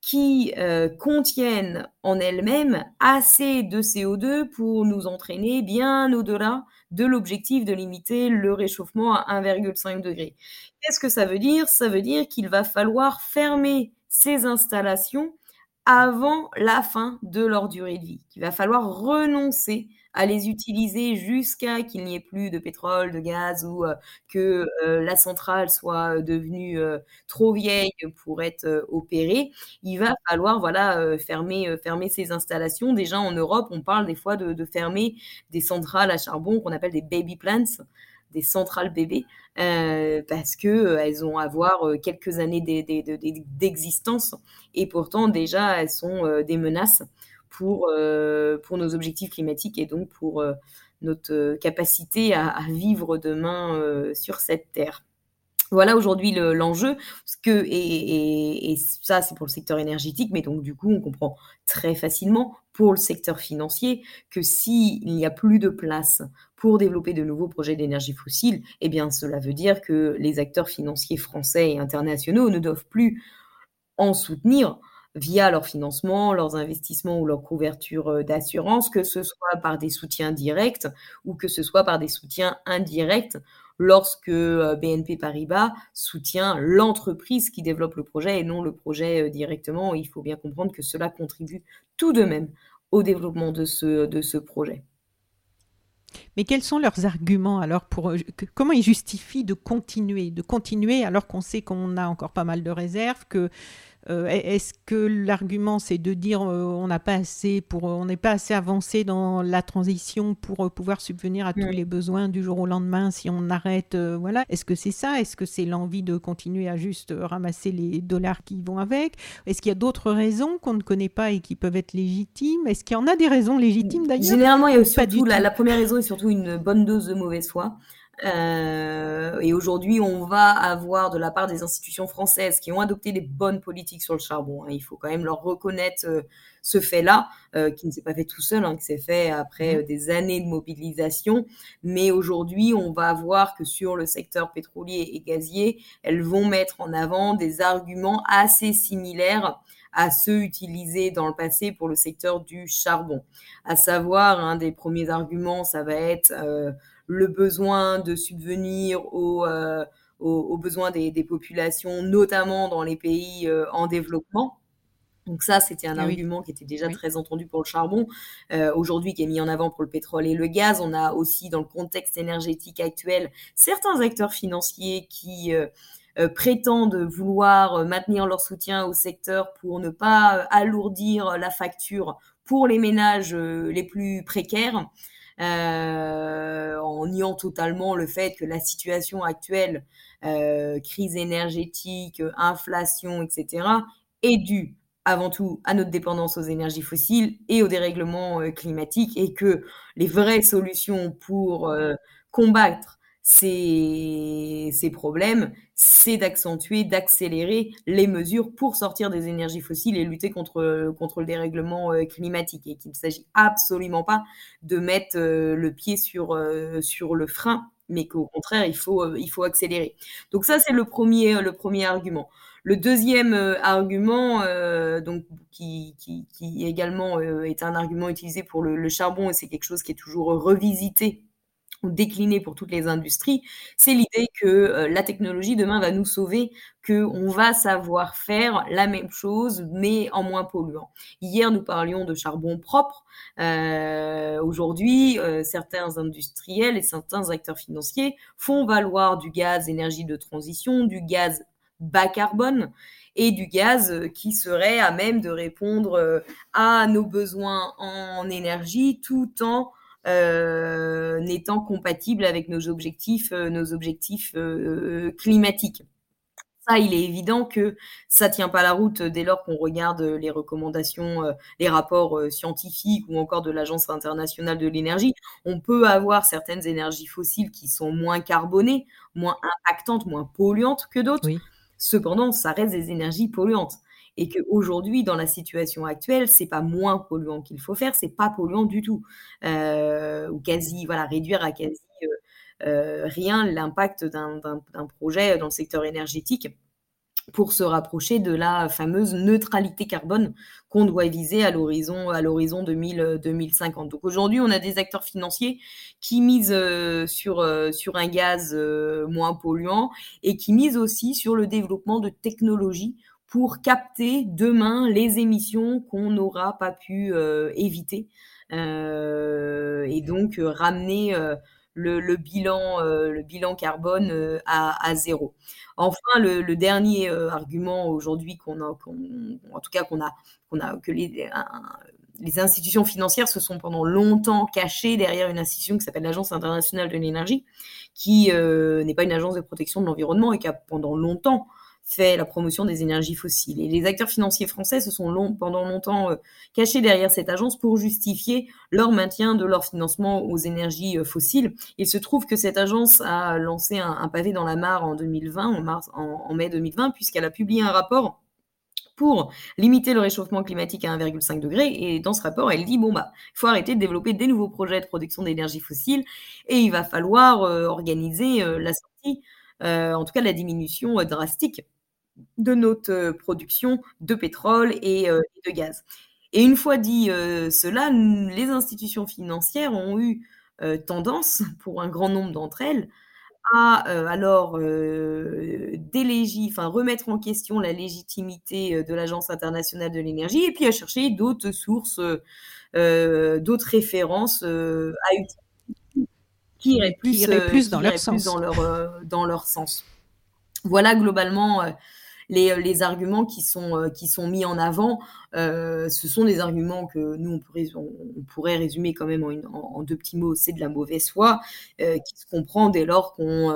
qui euh, contiennent en elles-mêmes assez de CO2 pour nous entraîner bien au-delà de l'objectif de limiter le réchauffement à 1,5 degré. Qu'est-ce que ça veut dire? Ça veut dire qu'il va falloir fermer ces installations avant la fin de leur durée de vie, qu'il va falloir renoncer à les utiliser jusqu'à qu'il n'y ait plus de pétrole, de gaz ou euh, que euh, la centrale soit euh, devenue trop vieille pour être opérée, il va falloir voilà fermer fermer ces installations. Déjà en Europe, on parle des fois de, fermer des centrales à charbon qu'on appelle des baby plants des centrales bébés euh, parce que elles ont à quelques années d'existence et pourtant déjà elles sont des menaces pour, euh, pour nos objectifs climatiques et donc pour euh, notre euh, capacité à, vivre demain sur cette terre. Voilà aujourd'hui l'enjeu, que et, et, ça c'est pour le secteur énergétique, mais donc du coup on comprend très facilement pour le secteur financier que s'il n'y a plus de place pour développer de nouveaux projets d'énergie fossile, eh bien cela veut dire que les acteurs financiers français et internationaux ne doivent plus en soutenir via leur financement, leurs investissements ou leur couverture euh, d'assurance, que ce soit par des soutiens directs ou que ce soit par des soutiens indirects lorsque euh, BNP Paribas soutient l'entreprise qui développe le projet et non le projet euh, directement. Il faut bien comprendre que cela contribue tout de même au développement de ce, de ce projet. Mais quels sont leurs arguments alors pour comment ils justifient de continuer, de continuer alors qu'on sait qu'on a encore pas mal de réserves, que euh, est-ce que l'argument c'est de dire euh, on n'a pas assez pour on n'est pas assez avancé dans la transition pour euh, pouvoir subvenir à tous les besoins du jour au lendemain si on arrête voilà. Est-ce que c'est ça? Est-ce que c'est l'envie de continuer à juste ramasser les dollars qui vont avec? Est-ce qu'il y a d'autres raisons qu'on ne connaît pas et qui peuvent être légitimes? Est-ce qu'il y en a des raisons légitimes d'ailleurs? Généralement il y a surtout la, la première raison est surtout une bonne dose de mauvaise foi euh, et aujourd'hui, on va avoir de la part des institutions françaises qui ont adopté des bonnes politiques sur le charbon. Hein. il faut quand même leur reconnaître euh, ce fait-là, euh, qui ne s'est pas fait tout seul, hein, qui s'est fait après mmh. des années de mobilisation. Mais aujourd'hui, on va voir que sur le secteur pétrolier et gazier, elles vont mettre en avant des arguments assez similaires à ceux utilisés dans le passé pour le secteur du charbon. À savoir, un des premiers arguments, ça va être le besoin de subvenir aux, euh, aux, besoins des, populations, notamment dans les pays en développement. Donc ça, c'était un eh argument qui était déjà très entendu pour le charbon, aujourd'hui qui est mis en avant pour le pétrole et le gaz. On a aussi, dans le contexte énergétique actuel, certains acteurs financiers qui prétendent vouloir maintenir leur soutien au secteur pour ne pas alourdir la facture pour les ménages les plus précaires. Euh, en niant totalement le fait que la situation actuelle, euh, crise énergétique, inflation, etc., est due avant tout à notre dépendance aux énergies fossiles et au dérèglement euh, climatique et que les vraies solutions pour combattre ces, ces problèmes, c'est d'accentuer, d'accélérer les mesures pour sortir des énergies fossiles et lutter contre, contre le dérèglement euh, climatique. Et qu'il ne s'agit absolument pas de mettre euh, le pied sur, euh, sur le frein, mais qu'au contraire, il faut, il faut accélérer. Donc ça, c'est le premier, le premier argument. Le deuxième argument, donc, qui, qui, également est un argument utilisé pour le charbon, et c'est quelque chose qui est toujours revisité ou décliné pour toutes les industries, c'est l'idée que euh, la technologie demain va nous sauver, que on va savoir faire la même chose mais en moins polluant. Hier nous parlions de charbon propre. Euh, Aujourd'hui, euh, certains industriels et certains acteurs financiers font valoir du gaz énergie de transition, du gaz bas carbone et du gaz qui serait à même de répondre à nos besoins en énergie tout en n'étant compatible avec nos objectifs, euh, nos objectifs euh, climatiques. Ça, il est évident que ça tient pas la route dès lors qu'on regarde les recommandations, les rapports scientifiques ou encore de l'Agence internationale de l'énergie. On peut avoir certaines énergies fossiles qui sont moins carbonées, moins impactantes, moins polluantes que d'autres. Cependant, ça reste des énergies polluantes et qu'aujourd'hui, dans la situation actuelle, c'est pas moins polluant qu'il faut faire, c'est pas polluant du tout, euh, ou quasi, voilà, réduire à quasi euh, euh, rien l'impact d'un projet dans le secteur énergétique pour se rapprocher de la fameuse neutralité carbone qu'on doit viser à l'horizon à l'horizon 2050. Donc aujourd'hui, on a des acteurs financiers qui misent sur sur un gaz moins polluant et qui misent aussi sur le développement de technologies pour capter demain les émissions qu'on n'aura pas pu euh, éviter euh, et donc euh, ramener le, bilan, carbone à, zéro. Enfin, le, dernier argument aujourd'hui qu'on a, en tout cas qu'on a, que les institutions financières se sont pendant longtemps cachées derrière une institution qui s'appelle l'Agence internationale de l'énergie, qui n'est pas une agence de protection de l'environnement et qui a pendant longtemps fait la promotion des énergies fossiles. Et les acteurs financiers français se sont long, pendant longtemps euh, cachés derrière cette agence pour justifier leur maintien de leur financement aux énergies euh, fossiles. Il se trouve que cette agence a lancé un, pavé dans la mare en 2020, en, mars, en, mai 2020, puisqu'elle a publié un rapport pour limiter le réchauffement climatique à 1,5 degré. Et dans ce rapport, elle dit bon bah, il faut arrêter de développer des nouveaux projets de production d'énergie fossile et il va falloir euh, organiser la sortie en tout cas la diminution drastique de notre euh, production de pétrole et, de gaz. Et une fois dit cela, les institutions financières ont eu tendance, <laughs> pour un grand nombre d'entre elles, à alors délégi, enfin remettre en question la légitimité de l'Agence internationale de l'énergie et puis à chercher d'autres sources, d'autres références à utiliser qui iraient plus, plus euh, dans leur sens. Dans leur, euh, dans leur sens. Voilà globalement euh, les, les, arguments qui sont, qui sont mis en avant. ce sont des arguments que nous, on pourrait, on, pourrait résumer quand même en, deux petits mots. C'est de la mauvaise foi qui se comprend dès lors qu'on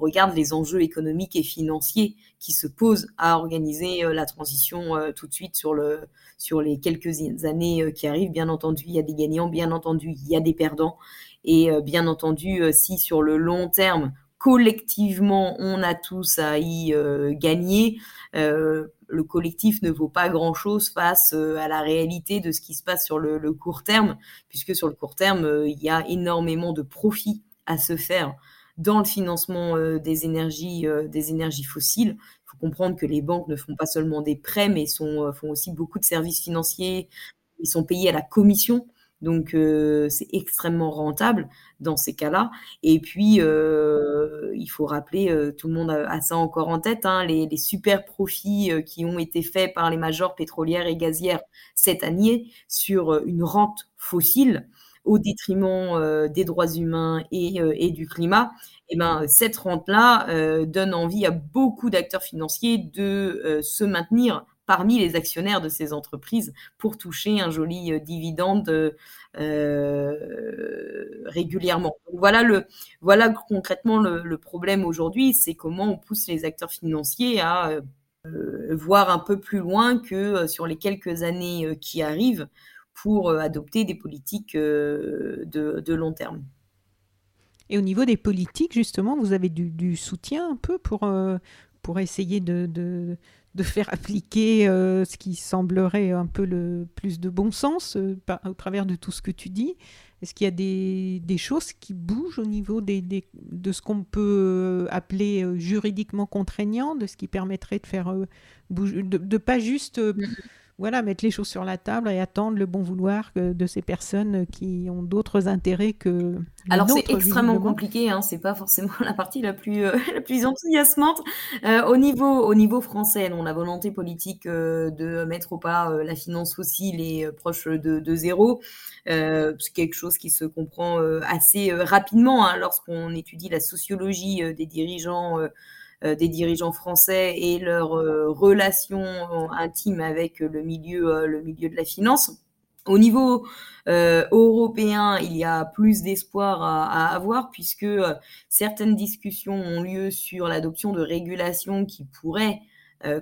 regarde les enjeux économiques et financiers qui se posent à organiser la transition tout de suite sur, le, sur les quelques années qui arrivent. Bien entendu, il y a des gagnants, bien entendu, il y a des perdants. Et euh, bien entendu, euh, si sur le long terme, collectivement, on a tous à y euh, gagner, le collectif ne vaut pas grand-chose face à la réalité de ce qui se passe sur le, court terme, puisque sur le court terme, il y a énormément de profits à se faire dans le financement des énergies, des énergies fossiles. Il faut comprendre que les banques ne font pas seulement des prêts, mais font aussi beaucoup de services financiers. Ils sont payés à la commission Donc c'est extrêmement rentable dans ces cas-là. Et puis il faut rappeler, tout le monde a, ça encore en tête, hein, les, super profits qui ont été faits par les majors pétrolières et gazières cette année sur une rente fossile au détriment des droits humains et, du climat. Et ben cette rente-là donne envie à beaucoup d'acteurs financiers de se maintenir parmi les actionnaires de ces entreprises pour toucher un joli euh, dividende euh, régulièrement. voilà le voilà concrètement le, problème aujourd'hui, c'est comment on pousse les acteurs financiers à euh, voir un peu plus loin que sur les quelques années qui arrivent pour adopter des politiques de, long terme. Et au niveau des politiques, justement, vous avez du, soutien un peu pour, pour essayer de, de faire appliquer euh, ce qui semblerait un peu le plus de bon sens euh, au travers de tout ce que tu dis. Est-ce qu'il y a des, des, choses qui bougent au niveau des, de ce qu'on peut euh, appeler juridiquement contraignant, de ce qui permettrait de faire bouger, de, de pas juste mm-hmm voilà, mettre les choses sur la table et attendre le bon vouloir de ces personnes qui ont d'autres intérêts que. Alors c'est extrêmement compliqué, hein, c'est pas forcément <laughs> la partie la plus euh, la plus enthousiasmante. Euh, au niveau au niveau français, on la volonté politique euh, de mettre au pas la finance fossile est proche de, de zéro. c'est quelque chose qui se comprend assez rapidement hein, lorsqu'on étudie la sociologie des dirigeants euh, des dirigeants français et leur euh, relation intime avec le milieu, euh, le milieu de la finance. Au niveau européen, il y a plus d'espoir à, avoir puisque certaines discussions ont lieu sur l'adoption de régulations qui pourraient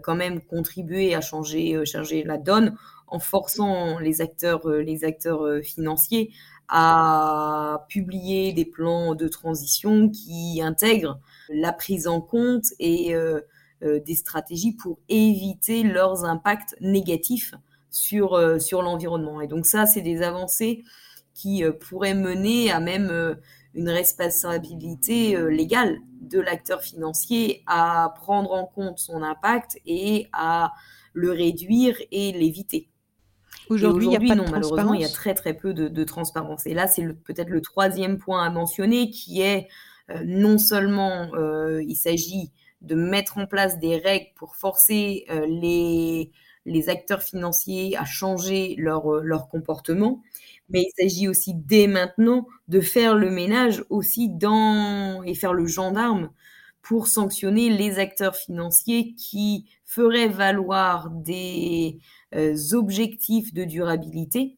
quand même contribuer à changer, changer la donne en forçant les acteurs, les acteurs financiers à publier des plans de transition qui intègrent la prise en compte et euh, euh, des stratégies pour éviter leurs impacts négatifs sur, euh, sur l'environnement. Et donc ça, c'est des avancées qui pourraient mener à même une responsabilité légale de l'acteur financier à prendre en compte son impact et à le réduire et l'éviter. Aujourd'hui, non, malheureusement, il y a très très peu de, de transparence. Et là, c'est peut-être le troisième point à mentionner, qui est non seulement euh, il s'agit de mettre en place des règles pour forcer euh, les, les acteurs financiers à changer leur, leur comportement, mais il s'agit aussi dès maintenant de faire le ménage aussi dans et faire le gendarme pour sanctionner les acteurs financiers qui feraient valoir des objectifs de durabilité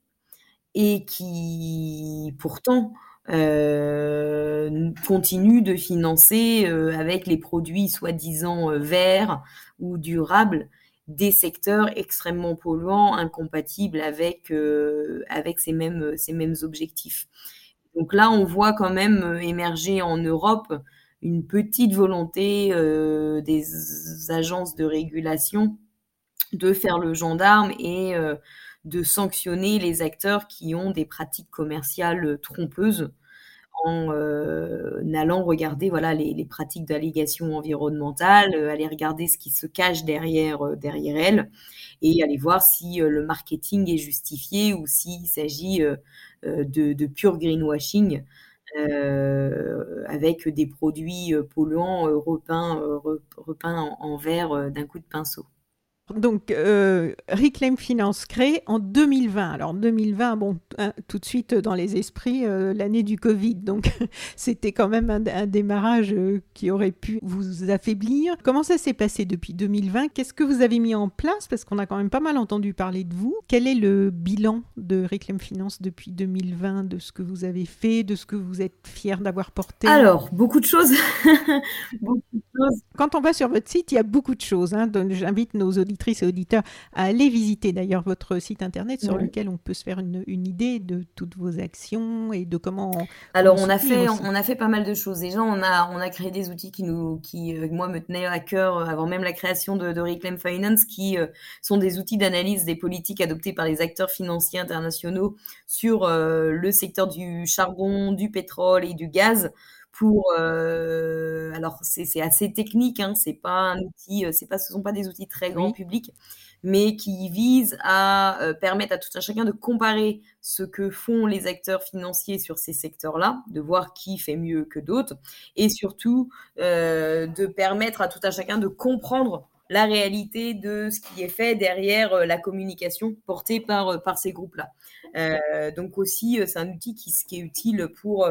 et qui pourtant euh, continue de financer euh, avec les produits soi-disant euh, verts ou durables des secteurs extrêmement polluants, incompatibles avec, avec ces, mêmes, ces mêmes objectifs. Donc là, on voit quand même émerger en Europe une petite volonté des agences de régulation de faire le gendarme et de sanctionner les acteurs qui ont des pratiques commerciales trompeuses en euh, allant regarder voilà les, pratiques d'allégation environnementale, euh, aller regarder ce qui se cache derrière euh, elles et aller voir si le marketing est justifié ou s'il s'agit de, pur greenwashing avec des produits polluants repeints, repeints en verre d'un coup de pinceau. Donc, euh, Reclaim Finance créé en 2020. Alors, 2020, bon, hein, tout de suite dans les esprits, euh, l'année du Covid. Donc, <laughs> c'était quand même un, démarrage euh, qui aurait pu vous affaiblir. Comment ça s'est passé depuis 2020 Qu'est-ce que vous avez mis en place? Parce qu'on a quand même pas mal entendu parler de vous. Quel est le bilan de Reclaim Finance depuis 2020, de ce que vous avez fait, de ce que vous êtes fier d'avoir porté? Alors, beaucoup de choses. <laughs> beaucoup de choses. Quand on va sur votre site, il y a beaucoup de choses. Hein. J'invite nos auditeurs et auditeurs à aller visiter d'ailleurs votre site internet sur lequel on peut se faire une, idée de toutes vos actions et de comment. Alors on, a fait on a fait pas mal de choses. Déjà on a on a créé des outils qui nous qui euh, moi me tenaient à cœur euh, avant même la création de, de Reclaim Finance qui euh, sont des outils d'analyse des politiques adoptées par les acteurs financiers internationaux sur le secteur du charbon, du pétrole et du gaz pour euh, alors c'est assez technique hein, c'est pas un outil euh, c'est pas ce sont pas des outils très grand public mais qui vise à euh, permettre à tout un chacun de comparer ce que font les acteurs financiers sur ces secteurs-là, de voir qui fait mieux que d'autres, et surtout euh, de permettre à tout un chacun de comprendre la réalité de ce qui est fait derrière la communication portée par, par ces groupes-là. donc aussi, c'est un outil qui, qui, est utile pour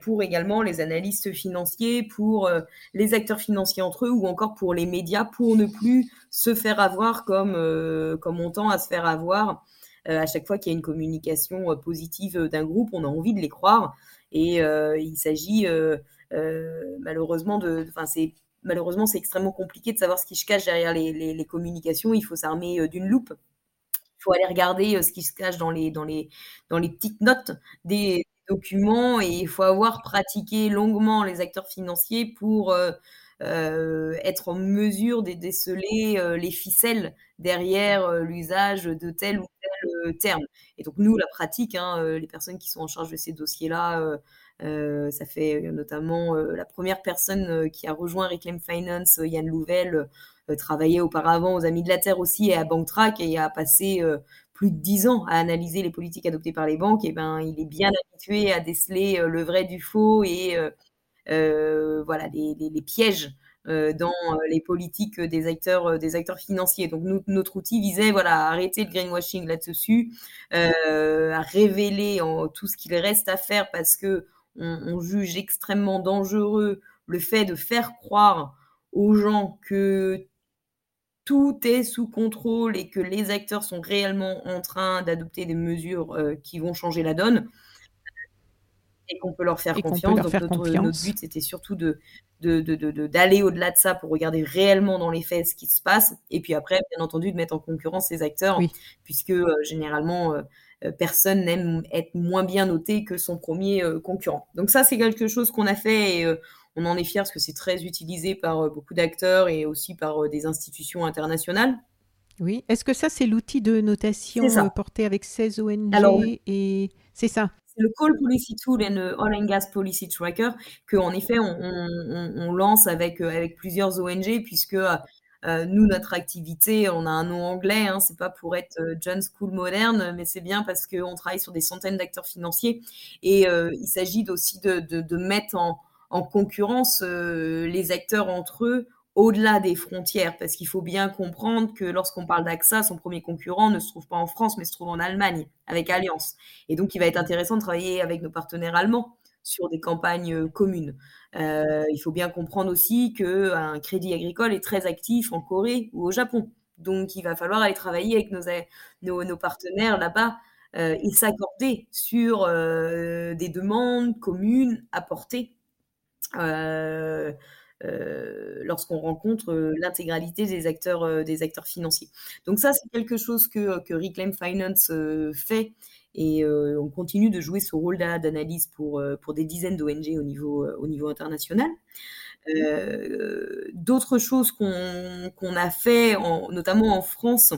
pour également les analystes financiers, pour euh, les acteurs financiers entre eux ou encore pour les médias pour ne plus se faire avoir comme, euh, comme on tend à se faire avoir à chaque fois qu'il y a une communication positive d'un groupe, on a envie de les croire. Et il s'agit malheureusement de. C'est malheureusement, c'est extrêmement compliqué de savoir ce qui se cache derrière les, les, communications. Il faut s'armer d'une loupe. Il faut aller regarder ce qui se cache dans les, dans les, dans les petites notes des, documents et il faut avoir pratiqué longuement les acteurs financiers pour euh, euh, être en mesure de déceler euh, les ficelles derrière l'usage de tel ou tel terme. Et donc nous, la pratique, hein, les personnes qui sont en charge de ces dossiers-là, ça fait notamment la première personne qui a rejoint Reclaim Finance, Yann Louvel, travaillait auparavant aux Amis de la Terre aussi et à Banktrack et a passé plus de dix ans à analyser les politiques adoptées par les banques, et ben, il est bien habitué à déceler euh, le vrai du faux et euh, euh, voilà les, pièges dans les politiques des acteurs, des acteurs financiers. Donc notre outil visait voilà, à arrêter le greenwashing là-dessus, à révéler tout ce qu'il reste à faire parce que on, juge extrêmement dangereux le fait de faire croire aux gens que tout est sous contrôle et que les acteurs sont réellement en train d'adopter des mesures euh, qui vont changer la donne et qu'on peut leur faire confiance. Donc notre, but, c'était surtout de, d'aller au-delà de ça pour regarder réellement dans les faits ce qui se passe. Et puis après, bien entendu, de mettre en concurrence ces acteurs, puisque euh, généralement, euh, personne n'aime être moins bien noté que son premier concurrent. Donc ça, c'est quelque chose qu'on a fait et on en est fier parce que c'est très utilisé par euh, beaucoup d'acteurs et aussi par euh, des institutions internationales. Oui. Est-ce que ça, c'est l'outil de notation euh, porté avec 16 ONG et c'est ça? Le Call Policy Tool et le Oil and Gas Policy Tracker qu'en effet, on, lance avec, avec plusieurs ONG puisque nous, notre activité, on a un nom anglais, hein, c'est pas pour être John School moderne, mais c'est bien parce qu'on travaille sur des centaines d'acteurs financiers et il s'agit aussi de, de, mettre en, en concurrence euh, les acteurs entre eux au-delà des frontières, parce qu'il faut bien comprendre que lorsqu'on parle d'AXA, son premier concurrent ne se trouve pas en France, mais se trouve en Allemagne, avec Alliance. Et donc, il va être intéressant de travailler avec nos partenaires allemands sur des campagnes euh, communes. Euh, il faut bien comprendre aussi qu'un crédit agricole est très actif en Corée ou au Japon. Donc, il va falloir aller travailler avec nos, partenaires là-bas et s'accorder sur des demandes communes apportées euh, euh, lorsqu'on rencontre euh, l'intégralité des acteurs, des acteurs financiers. Donc ça, c'est quelque chose que, que Reclaim Finance fait et on continue de jouer ce rôle d'analyse pour, pour des dizaines d'ONG au niveau, au niveau international. D'autres choses qu'on a fait, notamment en France,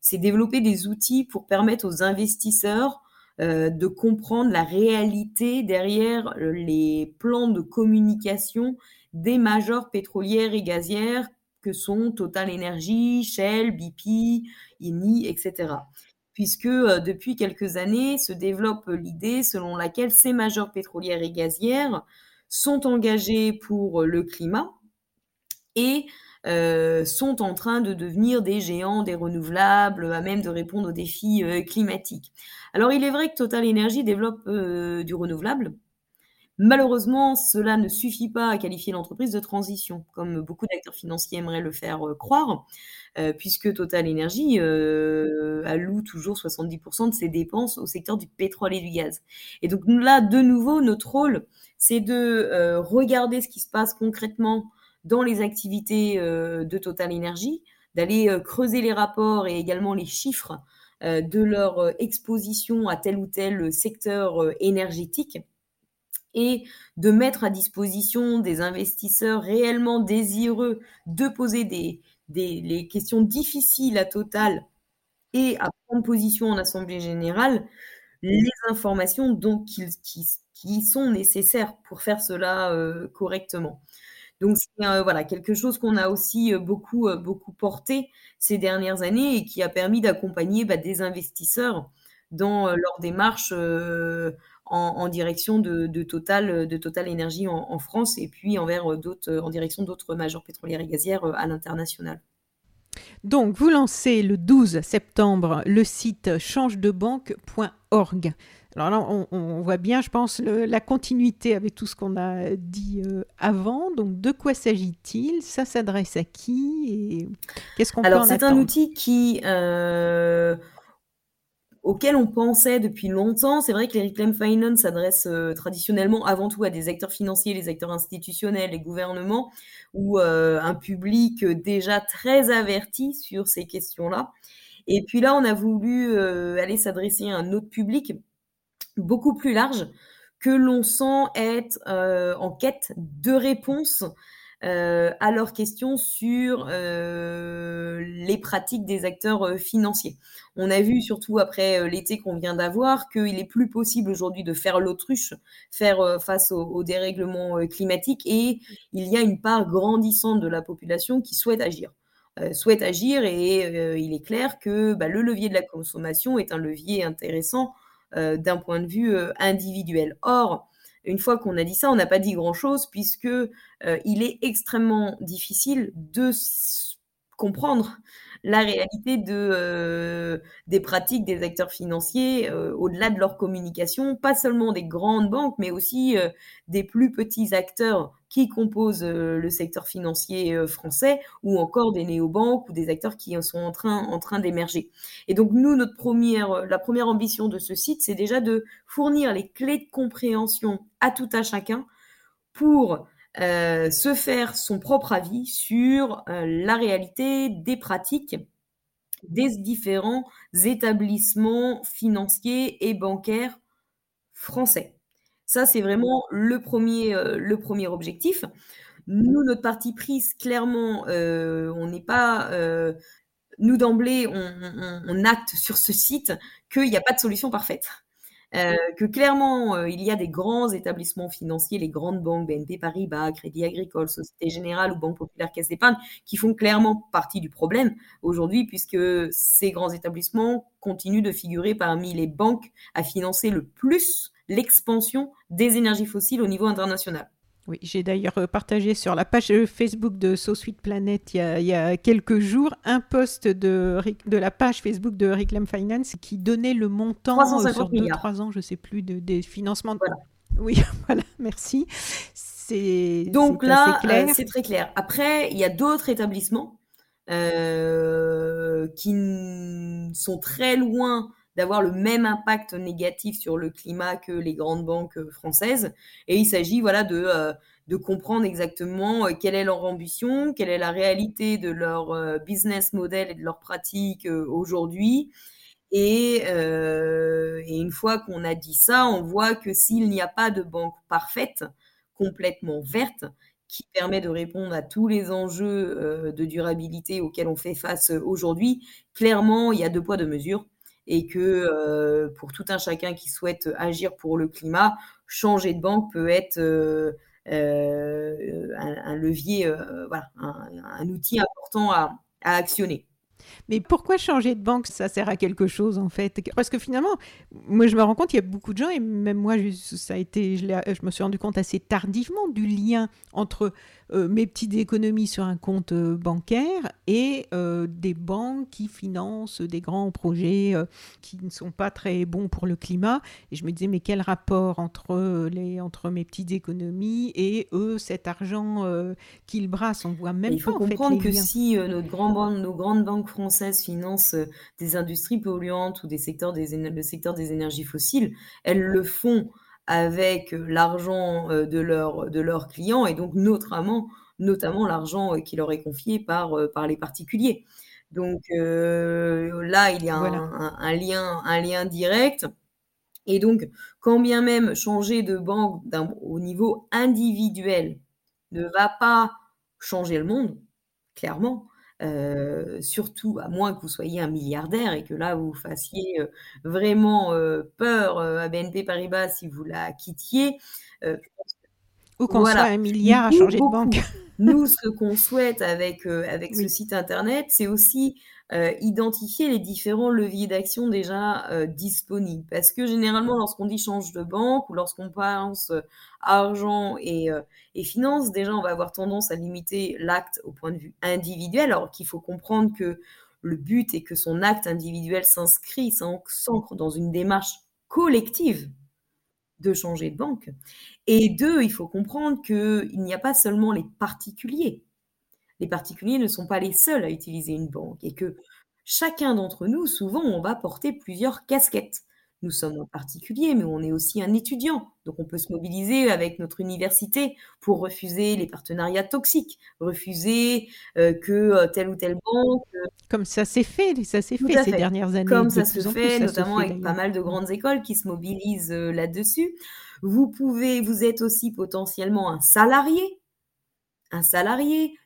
c'est développer des outils pour permettre aux investisseurs euh, de comprendre la réalité derrière euh, les plans de communication des majors pétrolières et gazières que sont Total Energy, Shell, BP, INI, etc. Puisque euh, depuis quelques années se développe l'idée selon laquelle ces majors pétrolières et gazières sont engagées pour le climat et euh, sont en train de devenir des géants des renouvelables, à même de répondre aux défis euh, climatiques. Alors il est vrai que Total Energy développe du renouvelable. Malheureusement, cela ne suffit pas à qualifier l'entreprise de transition, comme beaucoup d'acteurs financiers aimeraient le faire croire, puisque Total Energy alloue toujours 70% de ses dépenses au secteur du pétrole et du gaz. Et donc là, de nouveau, notre rôle, c'est de regarder ce qui se passe concrètement dans les activités euh, de Total Energy, d'aller euh, creuser les rapports et également les chiffres euh, de leur exposition à tel ou tel secteur énergétique et de mettre à disposition des investisseurs réellement désireux de poser des, les questions difficiles à Total et à prendre position en Assemblée générale, les informations qui, qui, qui sont nécessaires pour faire cela correctement. Donc c'est voilà quelque chose qu'on a aussi beaucoup beaucoup porté ces dernières années et qui a permis d'accompagner bah, des investisseurs dans leur démarche en, direction de, Total de Total Énergie en, France et puis envers d'autres en direction d'autres majors pétrolières et gazières à l'international. Donc, vous lancez le 12 septembre le site changedebanque.org. Alors là, on, voit bien, je pense, la continuité avec tout ce qu'on a dit euh, avant. Donc, de quoi s'agit-il? Ça s'adresse à qui? Et qu'est-ce qu'on peut Alors, c'est un outil qui euh, auquel on pensait depuis longtemps. C'est vrai que les Reclaim Finance s'adressent euh, traditionnellement avant tout à des acteurs financiers, les acteurs institutionnels, les gouvernements, ou euh, un public déjà très averti sur ces questions-là. Et puis là, on a voulu euh, aller s'adresser à un autre public beaucoup plus large que l'on sent être en quête de réponses euh, à leurs questions sur euh, les pratiques des acteurs euh, financiers. On a vu surtout après l'été qu'on vient d'avoir qu'il est plus possible aujourd'hui de faire l'autruche, faire face au, dérèglement climatique et il y a une part grandissante de la population qui souhaite agir. souhaite agir et il est clair que bah, le levier de la consommation est un levier intéressant d'un point de vue individuel. Or, une fois qu'on a dit ça, on n'a pas dit grand-chose puisque euh, il est extrêmement difficile de comprendre la réalité euh, des pratiques des acteurs financiers euh, au-delà de leur communication, pas seulement des grandes banques, mais aussi euh, des plus petits acteurs qui composent le secteur financier français ou encore des néobanques ou des acteurs qui sont en train, en train d'émerger. Et donc nous, notre première, la première ambition de ce site, c'est déjà de fournir les clés de compréhension à tout à chacun pour euh, se faire son propre avis sur euh, la réalité des pratiques des différents établissements financiers et bancaires français. Ça, c'est vraiment le premier, euh, le premier objectif. Nous, notre partie prise, clairement, on n'est pas... nous, d'emblée, on, acte sur ce site qu'il n'y a pas de solution parfaite. Euh, que clairement, euh, il y a des grands établissements financiers, les grandes banques, BNP Paribas, Crédit Agricole, Société Générale ou Banque Populaire Caisse d'Épargne, qui font clairement partie du problème aujourd'hui, puisque ces grands établissements continuent de figurer parmi les banques à financer le plus l'expansion des énergies fossiles au niveau international. Oui, j'ai d'ailleurs euh, partagé sur la page euh, Facebook de So Sweet Planet il y a, quelques jours un post de, de la page Facebook de Reclaim Finance qui donnait le montant euh, sur 2-3 ans, je ne sais plus, de, des financements. Voilà. Oui, <laughs> voilà, merci. Donc là, c'est très clair. Après, il y a d'autres établissements qui sont très loin d'avoir le même impact négatif sur le climat que les grandes banques euh, françaises. Et il s'agit voilà de, euh, de comprendre exactement euh, quelle est leur ambition, quelle est la réalité de leur business model et de leurs pratiques aujourd'hui. Et, et, une fois qu'on a dit ça, on voit que s'il n'y a pas de banque parfaite, complètement verte, qui permet de répondre à tous les enjeux de durabilité auxquels on fait face aujourd'hui, clairement, il y a deux poids, deux mesures et que euh, pour tout un chacun qui souhaite agir pour le climat, changer de banque peut être euh, euh, un, levier, voilà, un, outil important à actionner. Mais pourquoi changer de banque? Ça sert à quelque chose en fait? Parce que finalement, moi je me rends compte, il y a beaucoup de gens, et même moi, ça a été, je, je me suis rendu compte assez tardivement du lien entre mes petites économies sur un compte bancaire et euh, des banques qui financent des grands projets qui ne sont pas très bons pour le climat. Et je me disais, mais quel rapport entre, les, entre mes petites économies et eux, cet argent qu'ils brassent? On voit même Il faut comprendre que si notre grand nos grandes banques françaises financent des industries polluantes ou des secteurs des, le secteur des énergies fossiles, elles le font avec l'argent euh, de, leur, de leurs clients et donc notamment, notamment l'argent euh, qui leur est confié par, euh, par les particuliers. Donc là, il y a un, lien, un lien direct. Et donc, quand bien même changer de banque au niveau individuel ne va pas changer le monde, clairement, euh, surtout à moins que vous soyez un milliardaire et que là vous fassiez euh, vraiment euh, peur à BNP Paribas si vous la quittiez. Ou qu'on soit un milliard à changer de banque. <laughs> Nous, ce qu'on souhaite avec, avec ce site internet, c'est aussi euh, identifier les différents leviers d'action déjà euh, disponibles. Parce que généralement, lorsqu'on dit change de banque ou lorsqu'on pense euh, argent et, et finance, déjà, on va avoir tendance à limiter l'acte au point de vue individuel, alors qu'il faut comprendre que le but est que son acte individuel s'inscrit, s'ancre dans une démarche collective de changer de banque. Et deux, il faut comprendre qu'il n'y a pas seulement les particuliers les particuliers ne sont pas les seuls à utiliser une banque et que chacun d'entre nous, souvent, on va porter plusieurs casquettes. Nous sommes un particulier, mais on est aussi un étudiant. Donc on peut se mobiliser avec notre université pour refuser les partenariats toxiques, refuser euh, que euh, telle ou telle banque. Euh, Comme ça s'est fait, ça s'est fait, ces dernières années. Comme ça se fait, notamment avec pas mal de grandes écoles qui se mobilisent là-dessus. Vous pouvez, vous êtes aussi potentiellement un salarié, un salarié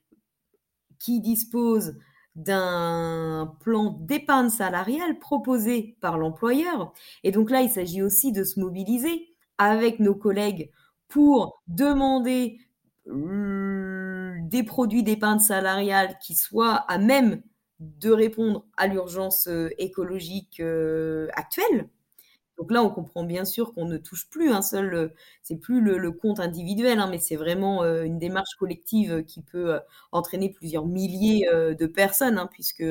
qui dispose d'un plan d'épargne salariale proposé par l'employeur. Et donc là, il s'agit aussi de se mobiliser avec nos collègues pour demander mmh, des produits d'épargne salariale qui soient à même de répondre à l'urgence euh, écologique euh, actuelle. Donc là, on comprend bien sûr qu'on ne touche plus un seul, euh, c'est plus le, compte individuel, hein, mais c'est vraiment euh, une démarche collective qui peut euh, entraîner plusieurs milliers de personnes, hein, puisque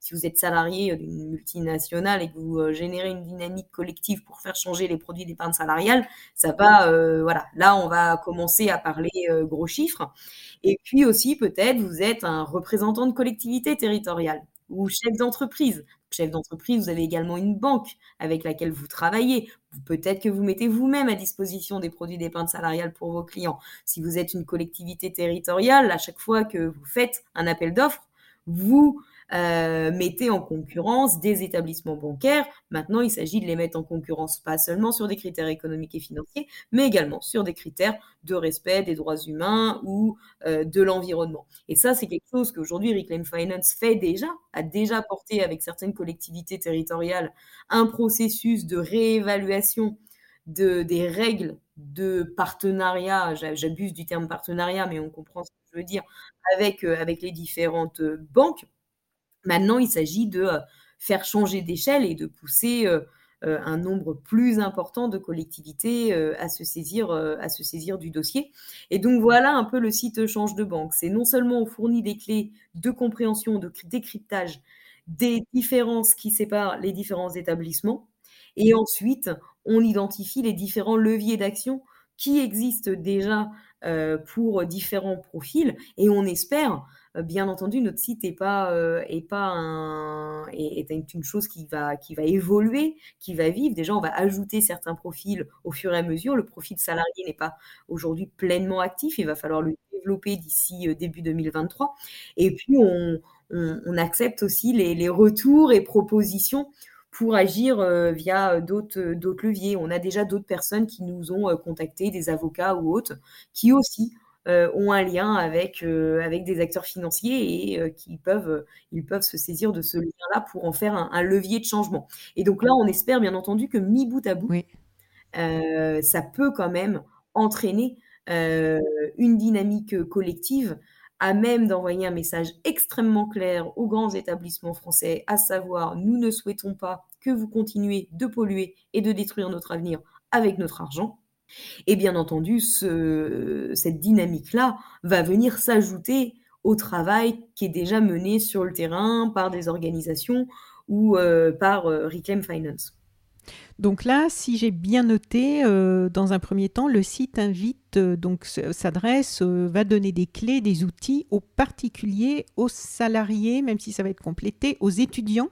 si vous êtes salarié d'une multinationale et que vous générez une dynamique collective pour faire changer les produits d'épargne salariale, ça va, voilà, là on va commencer à parler gros chiffres. Et puis aussi peut-être vous êtes un représentant de collectivité territoriale ou chef d'entreprise. Chef d'entreprise, vous avez également une banque avec laquelle vous travaillez. Peut-être que vous mettez vous-même à disposition des produits d'épargne salariale pour vos clients. Si vous êtes une collectivité territoriale, à chaque fois que vous faites un appel d'offres, vous euh, en concurrence des établissements bancaires. Maintenant, il s'agit de les mettre en concurrence pas seulement sur des critères économiques et financiers, mais également sur des critères de respect des droits humains ou euh, de l'environnement. Et ça, c'est quelque chose qu'aujourd'hui Reclaim Finance fait déjà, a déjà porté avec certaines collectivités territoriales un processus de réévaluation de, des règles de partenariat, j'abuse du terme partenariat, mais on comprend ce que je veux dire, avec, euh, avec les différentes banques. Maintenant, il s'agit de euh, faire changer d'échelle et de pousser euh, euh, un nombre plus important de collectivités à, se saisir, du dossier. Et donc voilà un peu le site Change de banque. C'est non seulement on fournit des clés de compréhension, de décryptage des différences qui séparent les différents établissements, et ensuite on identifie les différents leviers d'action qui existent déjà pour différents profils, et on espère bien entendu, notre site n'est pas, euh, est une chose qui va, évoluer, qui va vivre. Déjà, on va ajouter certains profils au fur et à mesure. Le profil salarié n'est pas aujourd'hui pleinement actif. Il va falloir le développer d'ici euh, début 2023. Et puis, on, accepte aussi les, retours et propositions pour agir via d'autres leviers. On a déjà d'autres personnes qui nous ont contactés, des avocats ou autres, qui aussi euh, ont un lien avec, euh, avec des acteurs financiers et euh, qui peuvent, ils peuvent se saisir de ce lien-là pour en faire un, levier de changement. Et donc là, on espère bien entendu que mi bout à bout, ça peut quand même entraîner une dynamique collective à même d'envoyer un message extrêmement clair aux grands établissements français, à savoir nous ne souhaitons pas que vous continuez de polluer et de détruire notre avenir avec notre argent. Et bien entendu, cette dynamique-là va venir s'ajouter au travail qui est déjà mené sur le terrain par des organisations ou euh, par euh, Reclaim Finance. Donc là, si j'ai bien noté, euh, dans un premier temps, le site invite, donc s'adresse, va donner des clés, des outils aux particuliers, aux salariés, même si ça va être complété, aux étudiants,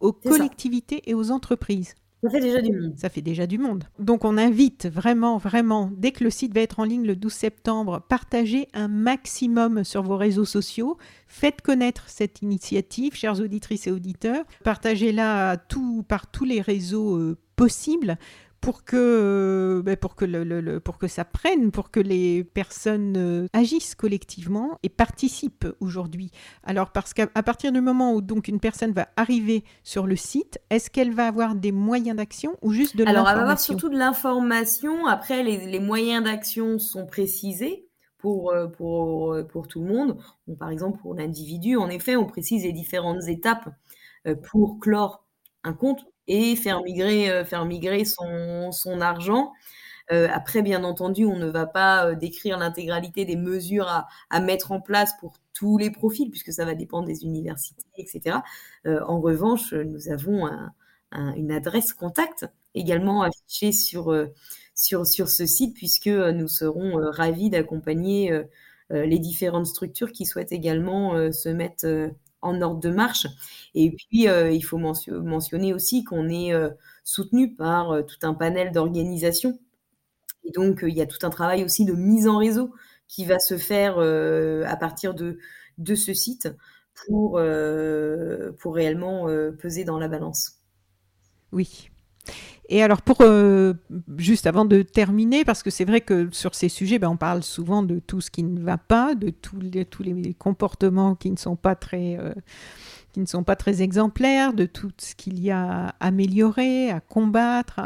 aux collectivités et aux entreprises. Ça fait déjà du monde. Ça fait déjà du monde. Donc on invite vraiment, vraiment, dès que le site va être en ligne le 12 septembre, partagez un maximum sur vos réseaux sociaux. Faites connaître cette initiative, chères auditrices et auditeurs. Partagez-la tout, par tous les réseaux euh, possibles pour que, euh, ben, pour, que le, pour que ça prenne, pour que les personnes euh, agissent collectivement et participent aujourd'hui. Alors, parce qu'à partir du moment où donc une personne va arriver sur le site, est-ce qu'elle va avoir des moyens d'action ou juste de l'information Alors, elle va avoir surtout de l'information. Après, les, les moyens d'action sont précisés pour, pour, pour tout le monde. par exemple, pour l'individu, en effet, on précise les différentes étapes pour clore un compte et faire migrer, faire migrer son, argent. après, bien entendu, on ne va pas décrire l'intégralité des mesures à, mettre en place pour tous les profils, puisque ça va dépendre des universités, etc. en revanche, nous avons une adresse contact également affichée sur, sur ce site, puisque nous serons ravis d'accompagner les différentes structures qui souhaitent également se mettre en ordre de marche. Et puis, euh, il faut mentionner aussi qu'on est euh, soutenu par euh, tout un panel d'organisations. Et donc, il y a tout un travail aussi de mise en réseau qui va se faire à partir de, de ce site pour, pour réellement peser dans la balance. Oui, et alors, pour euh, juste avant de terminer, parce que c'est vrai que sur ces sujets, ben, on parle souvent de tout ce qui ne va pas, de tous les, tous les comportements qui ne sont pas très, euh, qui ne sont pas très exemplaires, de tout ce qu'il y a à améliorer, à combattre.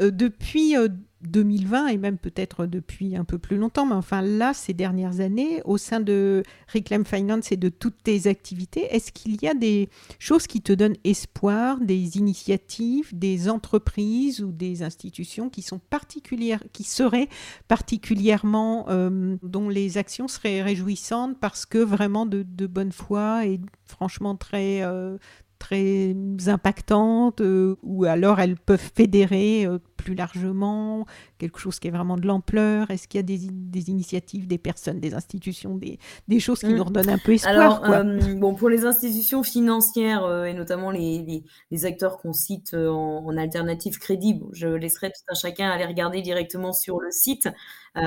Euh, depuis 2020 et même peut-être depuis un peu plus longtemps, mais enfin là, ces dernières années, au sein de Reclaim Finance et de toutes tes activités, est-ce qu'il y a des choses qui te donnent espoir, des initiatives, des entreprises ou des institutions qui sont particulières, qui seraient particulièrement, euh, dont les actions seraient réjouissantes parce que vraiment de, bonne foi et franchement très, euh, très impactantes euh, ou alors elles peuvent fédérer plus largement quelque chose qui est vraiment de l'ampleur? Est-ce qu'il y a des, des, initiatives, des personnes, des institutions, des, des choses qui mm. nous redonnent un peu espoir Alors, euh, bon, pour les institutions financières et notamment les, les, acteurs qu'on cite en, en, alternative crédible, je laisserai tout un chacun aller regarder directement sur le site. en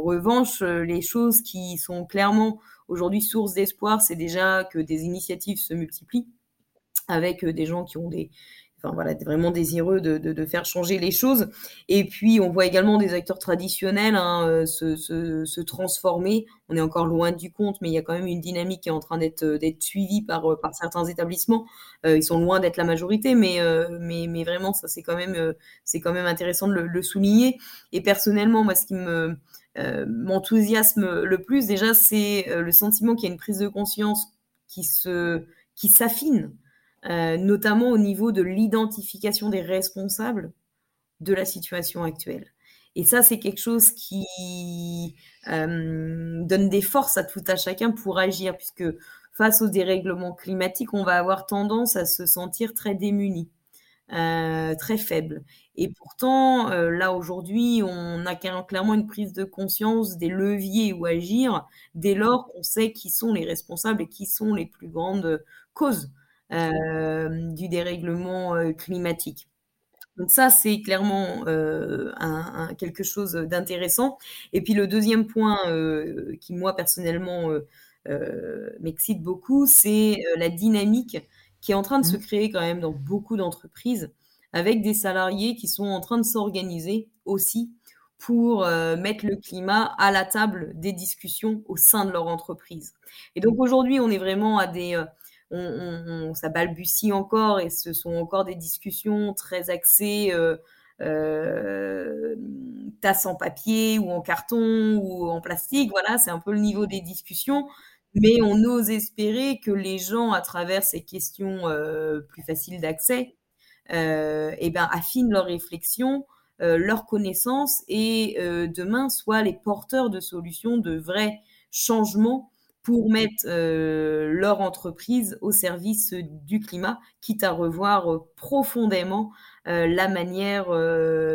revanche, les choses qui sont clairement Aujourd'hui, source d'espoir, c'est déjà que des initiatives se multiplient avec euh, des gens qui ont des, enfin voilà, vraiment désireux de, faire changer les choses. Et puis, on voit également des acteurs traditionnels hein, euh, se, transformer. On est encore loin du compte, mais il y a quand même une dynamique qui est en train d'être euh, suivie par par certains établissements. ils sont loin d'être la majorité, mais vraiment, ça c'est quand même intéressant de le, souligner. Et personnellement, moi, ce qui me euh, m'enthousiasme le plus, déjà, c'est euh, le sentiment qu'il y a une prise de conscience qui s'affine, euh, notamment au niveau de l'identification des responsables de la situation actuelle. Et ça, c'est quelque chose qui donne des forces à tout à chacun pour agir, puisque face au dérèglement climatique, on va avoir tendance à se sentir très démuni. Euh, très faible. Et pourtant, euh, là aujourd'hui, on a clairement une prise de conscience des leviers où agir dès lors qu'on sait qui sont les responsables et qui sont les plus grandes causes euh, du dérèglement climatique. Donc ça, c'est clairement un, quelque chose d'intéressant. Et puis le deuxième point qui, moi, personnellement, m'excite beaucoup, c'est la dynamique qui est en train de se mmh. créer quand même dans beaucoup d'entreprises, avec des salariés qui sont en train de s'organiser aussi pour euh, mettre le climat à la table des discussions au sein de leur entreprise. Et donc aujourd'hui, on est vraiment à des... On, ça balbutie encore et ce sont encore des discussions très axées euh, euh, tasse en papier ou en carton ou en plastique. Voilà, c'est un peu le niveau des discussions mais on ose espérer que les gens, à travers ces questions euh, plus faciles d'accès, eh ben, affinent leur réflexion, euh, leur connaissance et demain soient les porteurs de solutions, de vrais changements pour mettre euh, leur entreprise au service du climat, quitte à revoir profondément la manière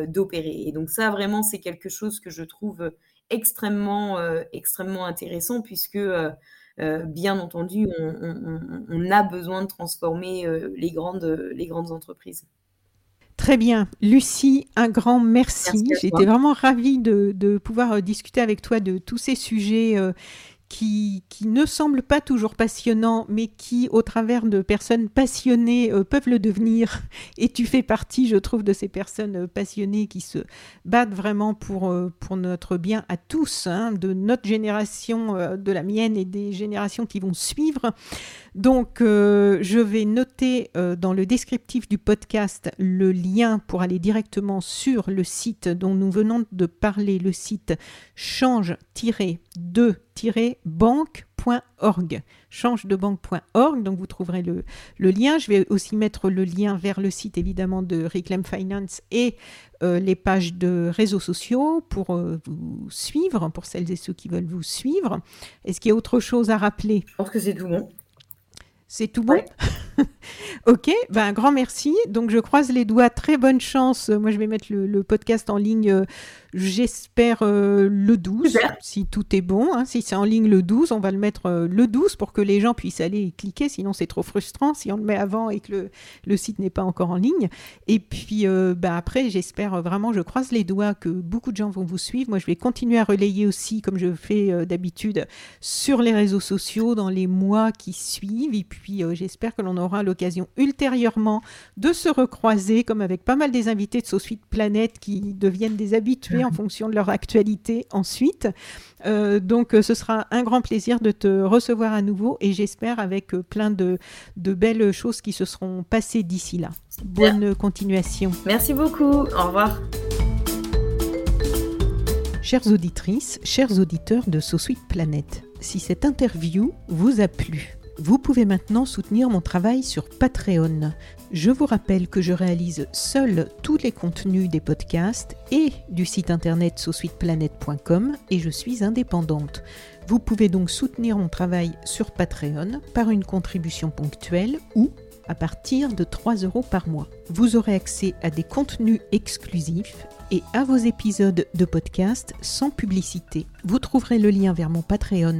d'opérer. Et donc ça, vraiment, c'est quelque chose que je trouve extrêmement, extrêmement intéressant puisque euh, bien entendu, on, a besoin de transformer euh, les, grandes, les grandes entreprises. Très bien. Lucie, un grand merci. J'étais vraiment ravie de, pouvoir euh, discuter avec toi de tous ces sujets qui, ne semblent pas toujours passionnants, mais qui, au travers de personnes passionnées, euh, peuvent le devenir. <laughs> Et tu fais partie, je trouve, de ces personnes euh, passionnées qui se battent vraiment pour, euh, pour notre bien à tous, hein, de notre génération, de la mienne et des générations qui vont suivre. Donc, je vais noter dans le descriptif du podcast le lien pour aller directement sur le site dont nous venons de parler, le site change-de-banque.org. Change-de-banque.org, donc vous trouverez le, lien. Je vais aussi mettre le lien vers le site évidemment de Reclaim Finance et euh, les pages de réseaux sociaux pour euh, vous suivre, pour celles et ceux qui veulent vous suivre. Est-ce qu'il y a autre chose à rappeler? Je pense que c'est tout bon. C'est tout bon? <laughs> Ok, ben, un grand merci. Donc je croise les doigts, très bonne chance. Moi je vais mettre le, podcast en ligne euh, J'espère euh, le 12, si tout est bon. Hein. Si c'est en ligne le 12, on va le mettre euh, le 12 pour que les gens puissent aller cliquer. Sinon, c'est trop frustrant si on le met avant et que le, le site n'est pas encore en ligne. Et puis, bah, après, j'espère vraiment, je croise les doigts que beaucoup de gens vont vous suivre. Moi, je vais continuer à relayer aussi, comme je fais d'habitude, sur les réseaux sociaux dans les mois qui suivent. Et puis, j'espère que l'on aura l'occasion ultérieurement de se recroiser, comme avec pas mal des invités de Suite Planète qui deviennent des habitués en fonction de leur actualité ensuite. Euh, donc euh, ce sera un grand plaisir de te recevoir à nouveau et j'espère avec euh, plein de, de, belles choses qui se seront passées d'ici là. Bonne continuation. Merci beaucoup. Au revoir. Chères auditrices, chers auditeurs de So Sweet Planet, si cette interview vous a plu, vous pouvez maintenant soutenir mon travail sur Patreon. Je vous rappelle que je réalise seul tous les contenus des podcasts et du site internet sausuiteplanet.com et je suis indépendante. Vous pouvez donc soutenir mon travail sur Patreon par une contribution ponctuelle ou à partir de 3 euros par mois. Vous aurez accès à des contenus exclusifs et à vos épisodes de podcast sans publicité. Vous trouverez le lien vers mon Patreon